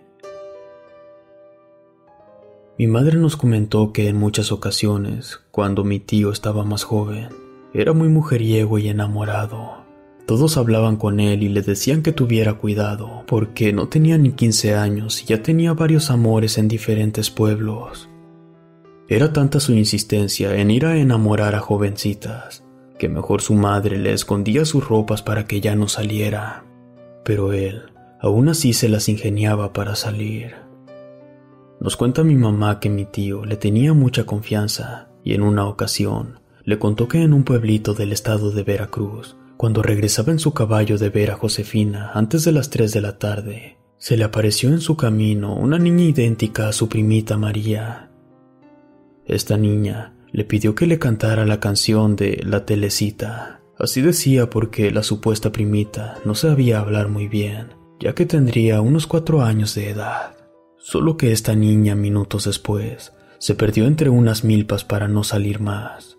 mi madre nos comentó que en muchas ocasiones, cuando mi tío estaba más joven, era muy mujeriego y enamorado. Todos hablaban con él y le decían que tuviera cuidado, porque no tenía ni 15 años y ya tenía varios amores en diferentes pueblos. Era tanta su insistencia en ir a enamorar a jovencitas, que mejor su madre le escondía sus ropas para que ya no saliera. Pero él, aún así se las ingeniaba para salir. Nos cuenta mi mamá que mi tío le tenía mucha confianza y en una ocasión le contó que en un pueblito del estado de Veracruz, cuando regresaba en su caballo de ver a Josefina antes de las 3 de la tarde, se le apareció en su camino una niña idéntica a su primita María. Esta niña le pidió que le cantara la canción de La Telecita. Así decía porque la supuesta primita no sabía hablar muy bien, ya que tendría unos cuatro años de edad. Solo que esta niña minutos después se perdió entre unas milpas para no salir más.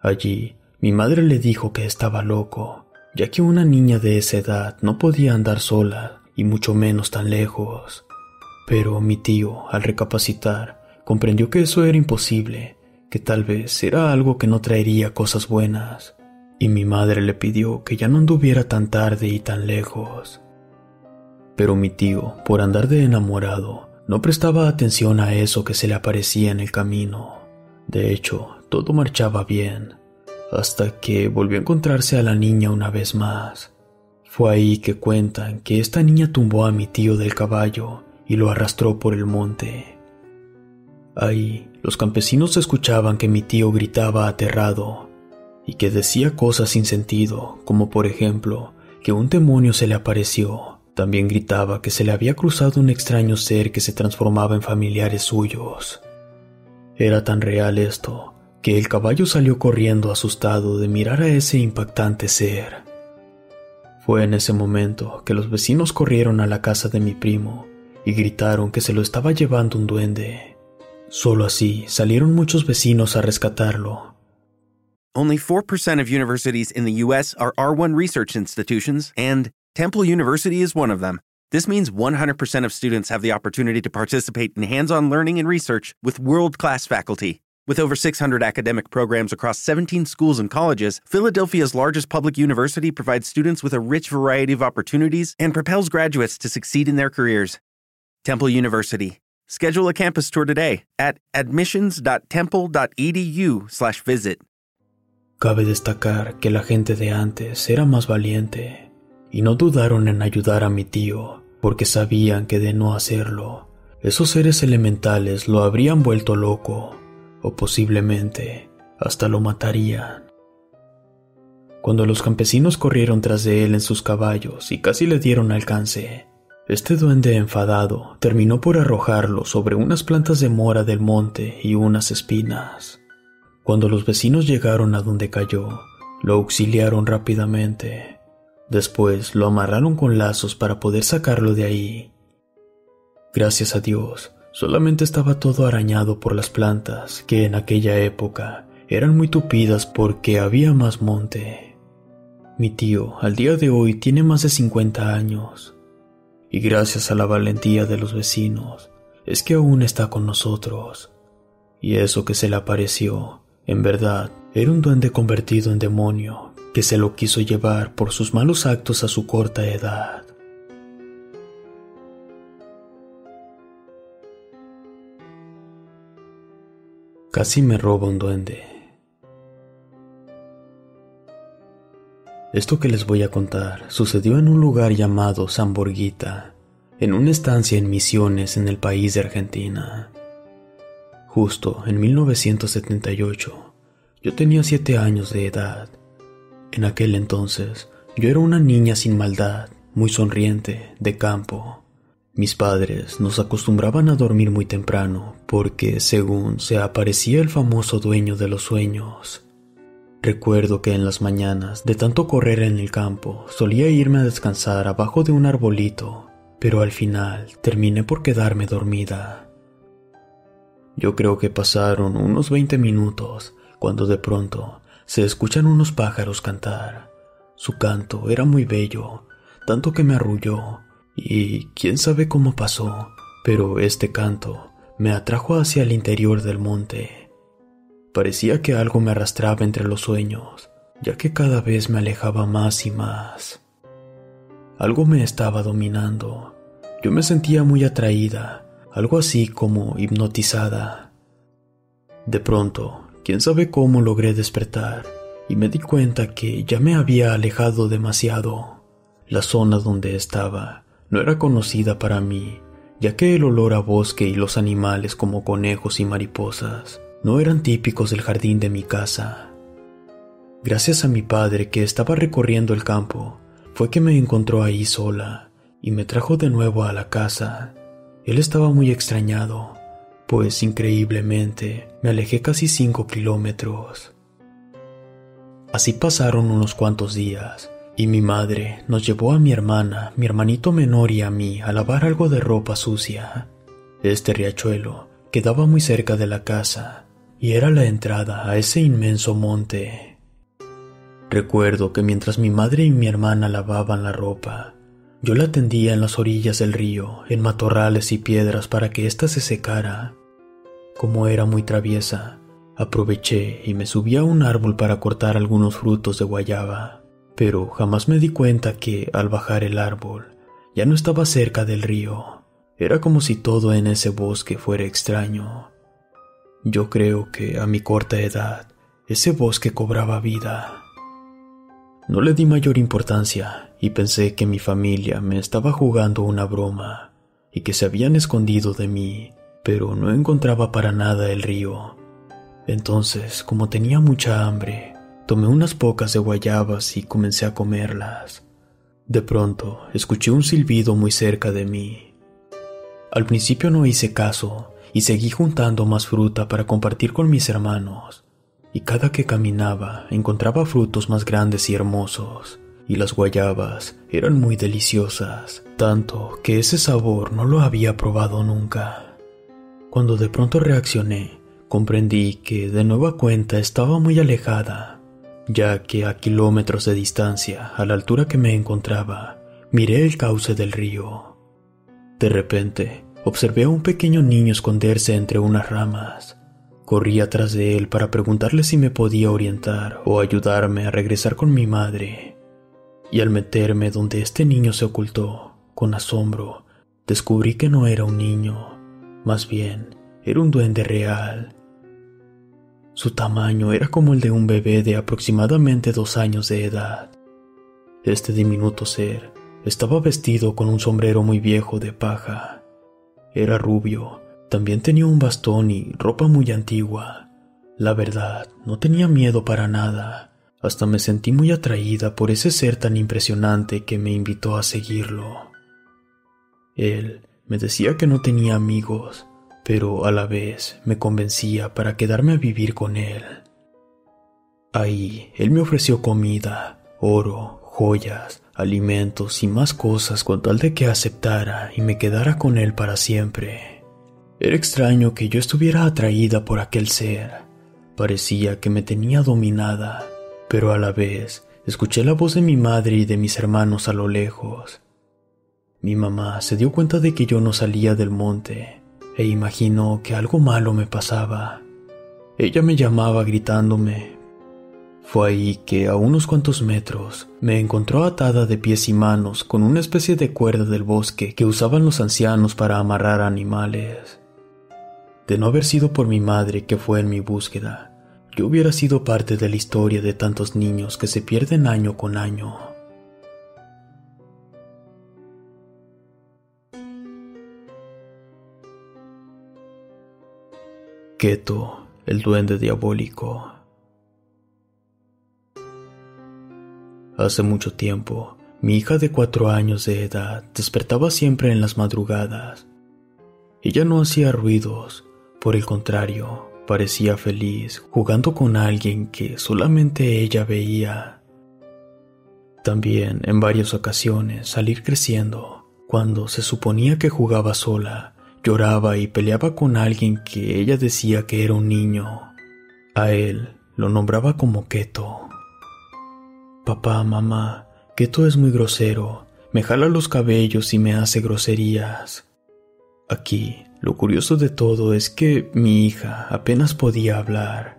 Allí, mi madre le dijo que estaba loco, ya que una niña de esa edad no podía andar sola y mucho menos tan lejos. Pero mi tío, al recapacitar, comprendió que eso era imposible, que tal vez era algo que no traería cosas buenas, y mi madre le pidió que ya no anduviera tan tarde y tan lejos. Pero mi tío, por andar de enamorado, no prestaba atención a eso que se le aparecía en el camino. De hecho, todo marchaba bien, hasta que volvió a encontrarse a la niña una vez más. Fue ahí que cuentan que esta niña tumbó a mi tío del caballo y lo arrastró por el monte. Ahí, los campesinos escuchaban que mi tío gritaba aterrado, y que decía cosas sin sentido, como por ejemplo que un demonio se le apareció. También gritaba que se le había cruzado un extraño ser que se transformaba en familiares suyos. Era tan real esto que el caballo salió corriendo asustado de mirar a ese impactante ser. Fue en ese momento que los vecinos corrieron a la casa de mi primo y gritaron que se lo estaba llevando un duende. Solo así salieron muchos vecinos a rescatarlo. Only 4% of universities in the US are R1 research institutions and Temple University is one of them. This means 100% of students have the opportunity to participate in hands on learning and research with world class faculty. With over 600 academic programs across 17 schools and colleges, Philadelphia's largest public university provides students with a rich variety of opportunities and propels graduates to succeed in their careers. Temple University. Schedule a campus tour today at admissions.temple.edu/visit. Cabe destacar que la gente de antes era más valiente y no dudaron en ayudar a mi tío porque sabían que de no hacerlo, esos seres elementales lo habrían vuelto loco o posiblemente hasta lo matarían. Cuando los campesinos corrieron tras de él en sus caballos y casi le dieron alcance, este duende enfadado terminó por arrojarlo sobre unas plantas de mora del monte y unas espinas. Cuando los vecinos llegaron a donde cayó, lo auxiliaron rápidamente. Después lo amarraron con lazos para poder sacarlo de ahí. Gracias a Dios, Solamente estaba todo arañado por las plantas, que en aquella época eran muy tupidas porque había más monte. Mi tío, al día de hoy, tiene más de 50 años, y gracias a la valentía de los vecinos, es que aún está con nosotros. Y eso que se le apareció, en verdad, era un duende convertido en demonio, que se lo quiso llevar por sus malos actos a su corta edad. Casi me roba un duende. Esto que les voy a contar sucedió en un lugar llamado San Borguita, en una estancia en Misiones en el país de Argentina. Justo en 1978, yo tenía siete años de edad. En aquel entonces, yo era una niña sin maldad, muy sonriente, de campo. Mis padres nos acostumbraban a dormir muy temprano porque, según se aparecía el famoso dueño de los sueños, recuerdo que en las mañanas, de tanto correr en el campo, solía irme a descansar abajo de un arbolito, pero al final terminé por quedarme dormida. Yo creo que pasaron unos 20 minutos cuando de pronto se escuchan unos pájaros cantar. Su canto era muy bello, tanto que me arrulló y quién sabe cómo pasó, pero este canto me atrajo hacia el interior del monte. Parecía que algo me arrastraba entre los sueños, ya que cada vez me alejaba más y más. Algo me estaba dominando. Yo me sentía muy atraída, algo así como hipnotizada. De pronto, quién sabe cómo logré despertar y me di cuenta que ya me había alejado demasiado. La zona donde estaba no era conocida para mí, ya que el olor a bosque y los animales como conejos y mariposas no eran típicos del jardín de mi casa. Gracias a mi padre que estaba recorriendo el campo, fue que me encontró ahí sola y me trajo de nuevo a la casa. Él estaba muy extrañado, pues increíblemente me alejé casi cinco kilómetros. Así pasaron unos cuantos días y mi madre nos llevó a mi hermana, mi hermanito menor y a mí a lavar algo de ropa sucia. Este riachuelo quedaba muy cerca de la casa y era la entrada a ese inmenso monte. Recuerdo que mientras mi madre y mi hermana lavaban la ropa, yo la tendía en las orillas del río, en matorrales y piedras para que ésta se secara. Como era muy traviesa, aproveché y me subí a un árbol para cortar algunos frutos de guayaba pero jamás me di cuenta que, al bajar el árbol, ya no estaba cerca del río. Era como si todo en ese bosque fuera extraño. Yo creo que, a mi corta edad, ese bosque cobraba vida. No le di mayor importancia y pensé que mi familia me estaba jugando una broma y que se habían escondido de mí, pero no encontraba para nada el río. Entonces, como tenía mucha hambre, Tomé unas pocas de guayabas y comencé a comerlas. De pronto, escuché un silbido muy cerca de mí. Al principio no hice caso y seguí juntando más fruta para compartir con mis hermanos. Y cada que caminaba encontraba frutos más grandes y hermosos, y las guayabas eran muy deliciosas, tanto que ese sabor no lo había probado nunca. Cuando de pronto reaccioné, comprendí que de nueva cuenta estaba muy alejada ya que a kilómetros de distancia, a la altura que me encontraba, miré el cauce del río. De repente, observé a un pequeño niño esconderse entre unas ramas. Corrí atrás de él para preguntarle si me podía orientar o ayudarme a regresar con mi madre. Y al meterme donde este niño se ocultó, con asombro, descubrí que no era un niño, más bien era un duende real su tamaño era como el de un bebé de aproximadamente dos años de edad. Este diminuto ser estaba vestido con un sombrero muy viejo de paja. Era rubio, también tenía un bastón y ropa muy antigua. La verdad, no tenía miedo para nada. Hasta me sentí muy atraída por ese ser tan impresionante que me invitó a seguirlo. Él me decía que no tenía amigos, pero a la vez me convencía para quedarme a vivir con él. Ahí él me ofreció comida, oro, joyas, alimentos y más cosas con tal de que aceptara y me quedara con él para siempre. Era extraño que yo estuviera atraída por aquel ser. Parecía que me tenía dominada, pero a la vez escuché la voz de mi madre y de mis hermanos a lo lejos. Mi mamá se dio cuenta de que yo no salía del monte e imaginó que algo malo me pasaba. Ella me llamaba gritándome. Fue ahí que a unos cuantos metros me encontró atada de pies y manos con una especie de cuerda del bosque que usaban los ancianos para amarrar animales. De no haber sido por mi madre que fue en mi búsqueda, yo hubiera sido parte de la historia de tantos niños que se pierden año con año. Keto, el duende diabólico. Hace mucho tiempo, mi hija de cuatro años de edad despertaba siempre en las madrugadas. Ella no hacía ruidos, por el contrario, parecía feliz jugando con alguien que solamente ella veía. También en varias ocasiones salir creciendo, cuando se suponía que jugaba sola, Lloraba y peleaba con alguien que ella decía que era un niño. A él lo nombraba como Keto. Papá, mamá, Keto es muy grosero, me jala los cabellos y me hace groserías. Aquí, lo curioso de todo es que mi hija apenas podía hablar.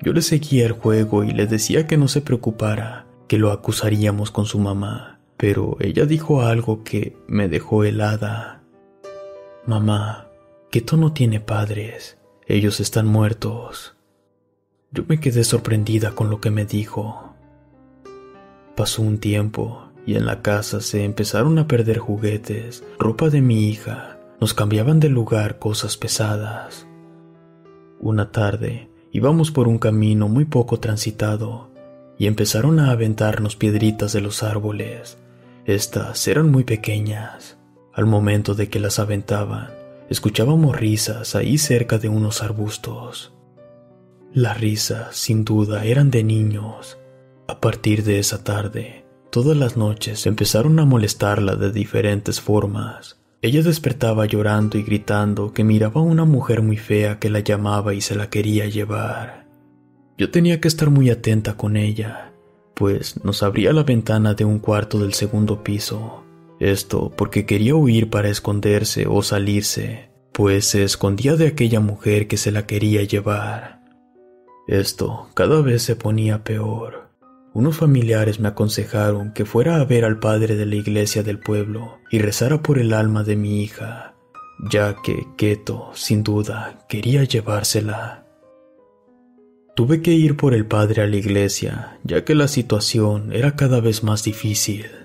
Yo le seguía el juego y le decía que no se preocupara, que lo acusaríamos con su mamá, pero ella dijo algo que me dejó helada. Mamá, Keto no tiene padres, ellos están muertos. Yo me quedé sorprendida con lo que me dijo. Pasó un tiempo y en la casa se empezaron a perder juguetes, ropa de mi hija, nos cambiaban de lugar cosas pesadas. Una tarde íbamos por un camino muy poco transitado y empezaron a aventarnos piedritas de los árboles. Estas eran muy pequeñas. Al momento de que las aventaban, escuchábamos risas ahí cerca de unos arbustos. Las risas, sin duda, eran de niños. A partir de esa tarde, todas las noches empezaron a molestarla de diferentes formas. Ella despertaba llorando y gritando que miraba a una mujer muy fea que la llamaba y se la quería llevar. Yo tenía que estar muy atenta con ella, pues nos abría la ventana de un cuarto del segundo piso esto porque quería huir para esconderse o salirse, pues se escondía de aquella mujer que se la quería llevar. Esto cada vez se ponía peor. Unos familiares me aconsejaron que fuera a ver al padre de la iglesia del pueblo y rezara por el alma de mi hija, ya que Keto, sin duda, quería llevársela. Tuve que ir por el padre a la iglesia, ya que la situación era cada vez más difícil.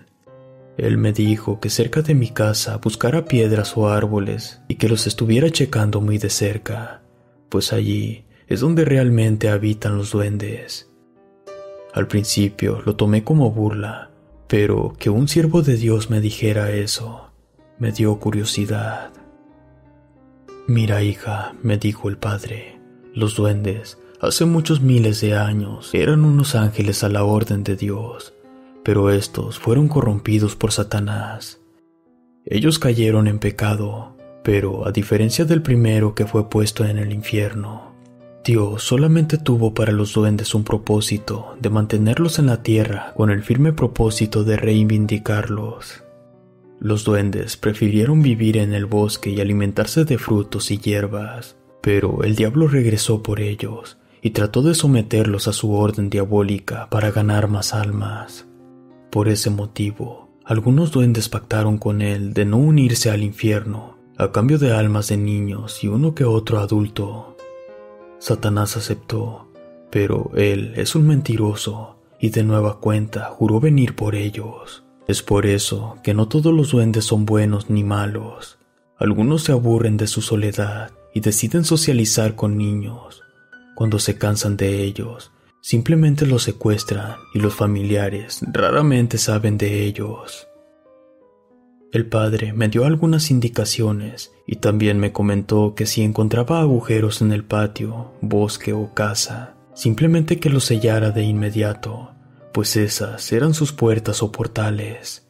Él me dijo que cerca de mi casa buscara piedras o árboles y que los estuviera checando muy de cerca, pues allí es donde realmente habitan los duendes. Al principio lo tomé como burla, pero que un siervo de Dios me dijera eso me dio curiosidad. Mira, hija, me dijo el padre, los duendes, hace muchos miles de años, eran unos ángeles a la orden de Dios, pero estos fueron corrompidos por Satanás. Ellos cayeron en pecado, pero a diferencia del primero que fue puesto en el infierno, Dios solamente tuvo para los duendes un propósito de mantenerlos en la tierra con el firme propósito de reivindicarlos. Los duendes prefirieron vivir en el bosque y alimentarse de frutos y hierbas, pero el diablo regresó por ellos y trató de someterlos a su orden diabólica para ganar más almas. Por ese motivo, algunos duendes pactaron con él de no unirse al infierno a cambio de almas de niños y uno que otro adulto. Satanás aceptó, pero él es un mentiroso y de nueva cuenta juró venir por ellos. Es por eso que no todos los duendes son buenos ni malos. Algunos se aburren de su soledad y deciden socializar con niños. Cuando se cansan de ellos, simplemente los secuestran y los familiares raramente saben de ellos. El padre me dio algunas indicaciones y también me comentó que si encontraba agujeros en el patio, bosque o casa, simplemente que los sellara de inmediato pues esas eran sus puertas o portales.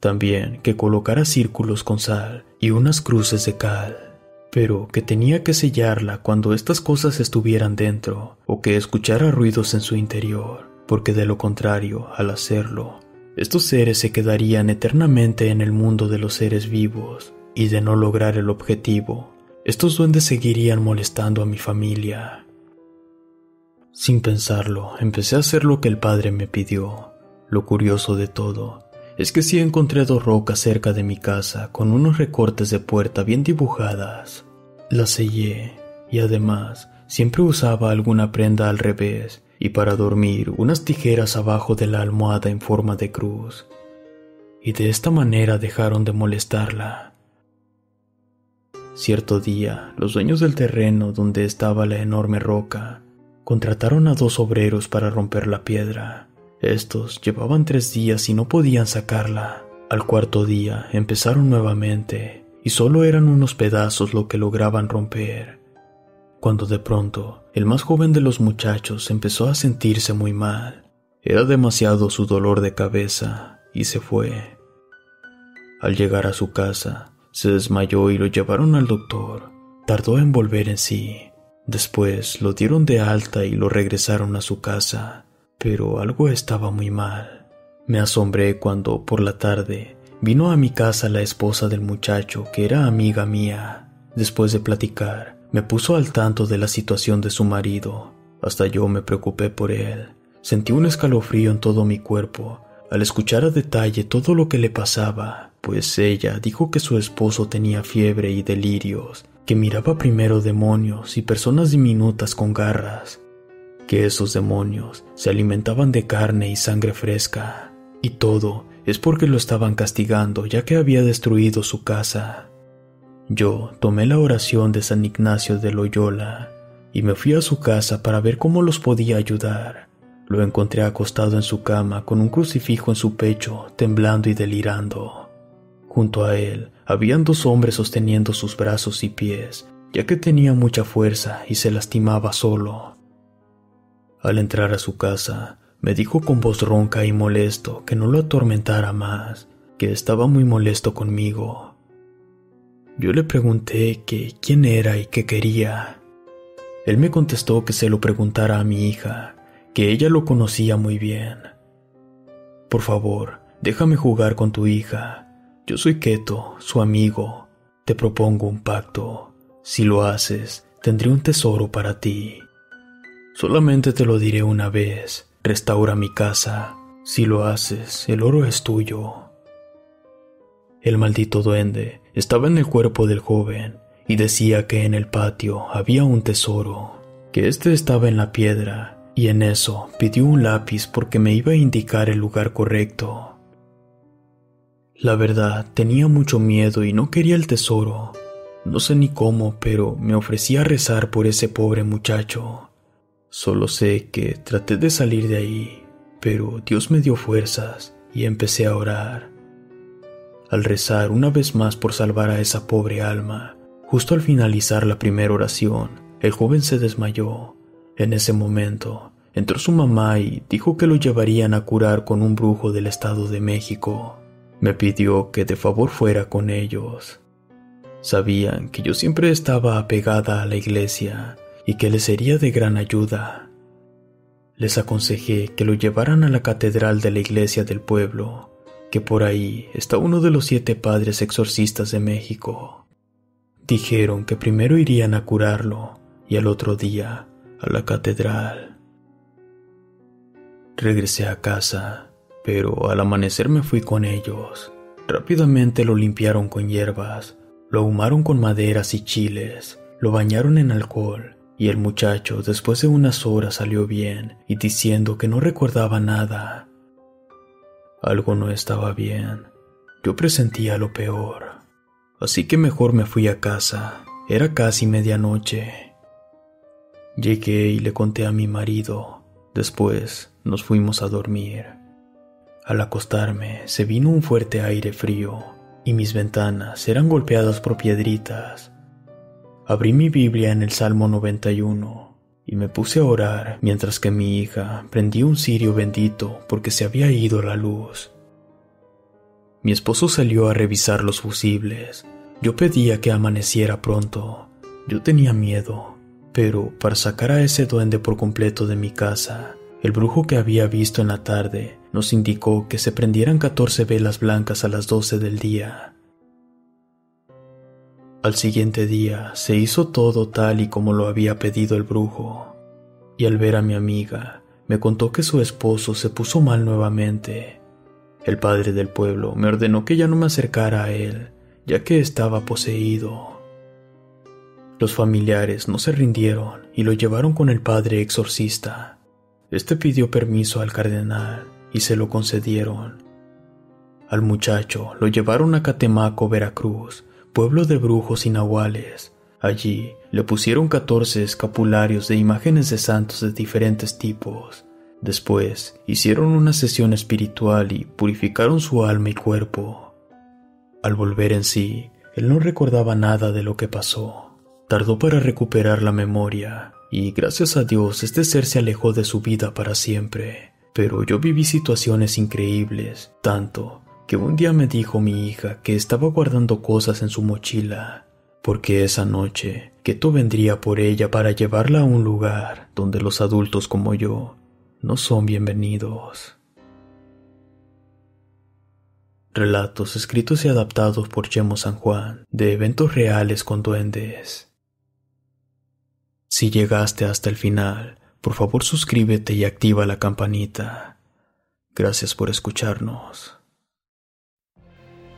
También que colocara círculos con sal y unas cruces de cal, pero que tenía que sellarla cuando estas cosas estuvieran dentro o que escuchara ruidos en su interior, porque de lo contrario, al hacerlo, estos seres se quedarían eternamente en el mundo de los seres vivos, y de no lograr el objetivo, estos duendes seguirían molestando a mi familia. Sin pensarlo, empecé a hacer lo que el padre me pidió. Lo curioso de todo es que sí encontré dos rocas cerca de mi casa con unos recortes de puerta bien dibujadas. Las sellé y además siempre usaba alguna prenda al revés y para dormir unas tijeras abajo de la almohada en forma de cruz. Y de esta manera dejaron de molestarla. Cierto día, los dueños del terreno donde estaba la enorme roca Contrataron a dos obreros para romper la piedra. Estos llevaban tres días y no podían sacarla. Al cuarto día empezaron nuevamente y solo eran unos pedazos lo que lograban romper. Cuando de pronto el más joven de los muchachos empezó a sentirse muy mal. Era demasiado su dolor de cabeza y se fue. Al llegar a su casa, se desmayó y lo llevaron al doctor. Tardó en volver en sí. Después lo dieron de alta y lo regresaron a su casa, pero algo estaba muy mal. Me asombré cuando, por la tarde, vino a mi casa la esposa del muchacho, que era amiga mía. Después de platicar, me puso al tanto de la situación de su marido. Hasta yo me preocupé por él. Sentí un escalofrío en todo mi cuerpo al escuchar a detalle todo lo que le pasaba, pues ella dijo que su esposo tenía fiebre y delirios que miraba primero demonios y personas diminutas con garras, que esos demonios se alimentaban de carne y sangre fresca, y todo es porque lo estaban castigando ya que había destruido su casa. Yo tomé la oración de San Ignacio de Loyola y me fui a su casa para ver cómo los podía ayudar. Lo encontré acostado en su cama con un crucifijo en su pecho, temblando y delirando. Junto a él habían dos hombres sosteniendo sus brazos y pies, ya que tenía mucha fuerza y se lastimaba solo. Al entrar a su casa, me dijo con voz ronca y molesto que no lo atormentara más, que estaba muy molesto conmigo. Yo le pregunté que quién era y qué quería. Él me contestó que se lo preguntara a mi hija, que ella lo conocía muy bien. Por favor, déjame jugar con tu hija, yo soy Keto, su amigo. Te propongo un pacto. Si lo haces, tendré un tesoro para ti. Solamente te lo diré una vez. Restaura mi casa. Si lo haces, el oro es tuyo. El maldito duende estaba en el cuerpo del joven y decía que en el patio había un tesoro, que éste estaba en la piedra, y en eso pidió un lápiz porque me iba a indicar el lugar correcto. La verdad, tenía mucho miedo y no quería el tesoro. No sé ni cómo, pero me ofrecí a rezar por ese pobre muchacho. Solo sé que traté de salir de ahí, pero Dios me dio fuerzas y empecé a orar. Al rezar una vez más por salvar a esa pobre alma, justo al finalizar la primera oración, el joven se desmayó. En ese momento, entró su mamá y dijo que lo llevarían a curar con un brujo del Estado de México. Me pidió que de favor fuera con ellos. Sabían que yo siempre estaba apegada a la iglesia y que les sería de gran ayuda. Les aconsejé que lo llevaran a la catedral de la iglesia del pueblo, que por ahí está uno de los siete padres exorcistas de México. Dijeron que primero irían a curarlo y al otro día a la catedral. Regresé a casa, pero al amanecer me fui con ellos. Rápidamente lo limpiaron con hierbas, lo ahumaron con maderas y chiles, lo bañaron en alcohol y el muchacho después de unas horas salió bien y diciendo que no recordaba nada. Algo no estaba bien. Yo presentía lo peor. Así que mejor me fui a casa. Era casi medianoche. Llegué y le conté a mi marido. Después nos fuimos a dormir. Al acostarme se vino un fuerte aire frío y mis ventanas eran golpeadas por piedritas. Abrí mi Biblia en el Salmo 91 y me puse a orar mientras que mi hija prendía un cirio bendito porque se había ido la luz. Mi esposo salió a revisar los fusibles. Yo pedía que amaneciera pronto. Yo tenía miedo, pero para sacar a ese duende por completo de mi casa, el brujo que había visto en la tarde nos indicó que se prendieran 14 velas blancas a las 12 del día. Al siguiente día se hizo todo tal y como lo había pedido el brujo, y al ver a mi amiga, me contó que su esposo se puso mal nuevamente. El padre del pueblo me ordenó que ya no me acercara a él, ya que estaba poseído. Los familiares no se rindieron y lo llevaron con el padre exorcista. Este pidió permiso al cardenal y se lo concedieron. Al muchacho lo llevaron a Catemaco, Veracruz, pueblo de brujos y nahuales. Allí le pusieron 14 escapularios de imágenes de santos de diferentes tipos. Después hicieron una sesión espiritual y purificaron su alma y cuerpo. Al volver en sí, él no recordaba nada de lo que pasó. Tardó para recuperar la memoria y gracias a Dios este ser se alejó de su vida para siempre. Pero yo viví situaciones increíbles, tanto que un día me dijo mi hija que estaba guardando cosas en su mochila, porque esa noche tú vendría por ella para llevarla a un lugar donde los adultos como yo no son bienvenidos. Relatos escritos y adaptados por Chemo San Juan de eventos reales con duendes. Si llegaste hasta el final, por favor suscríbete y activa la campanita. Gracias por escucharnos.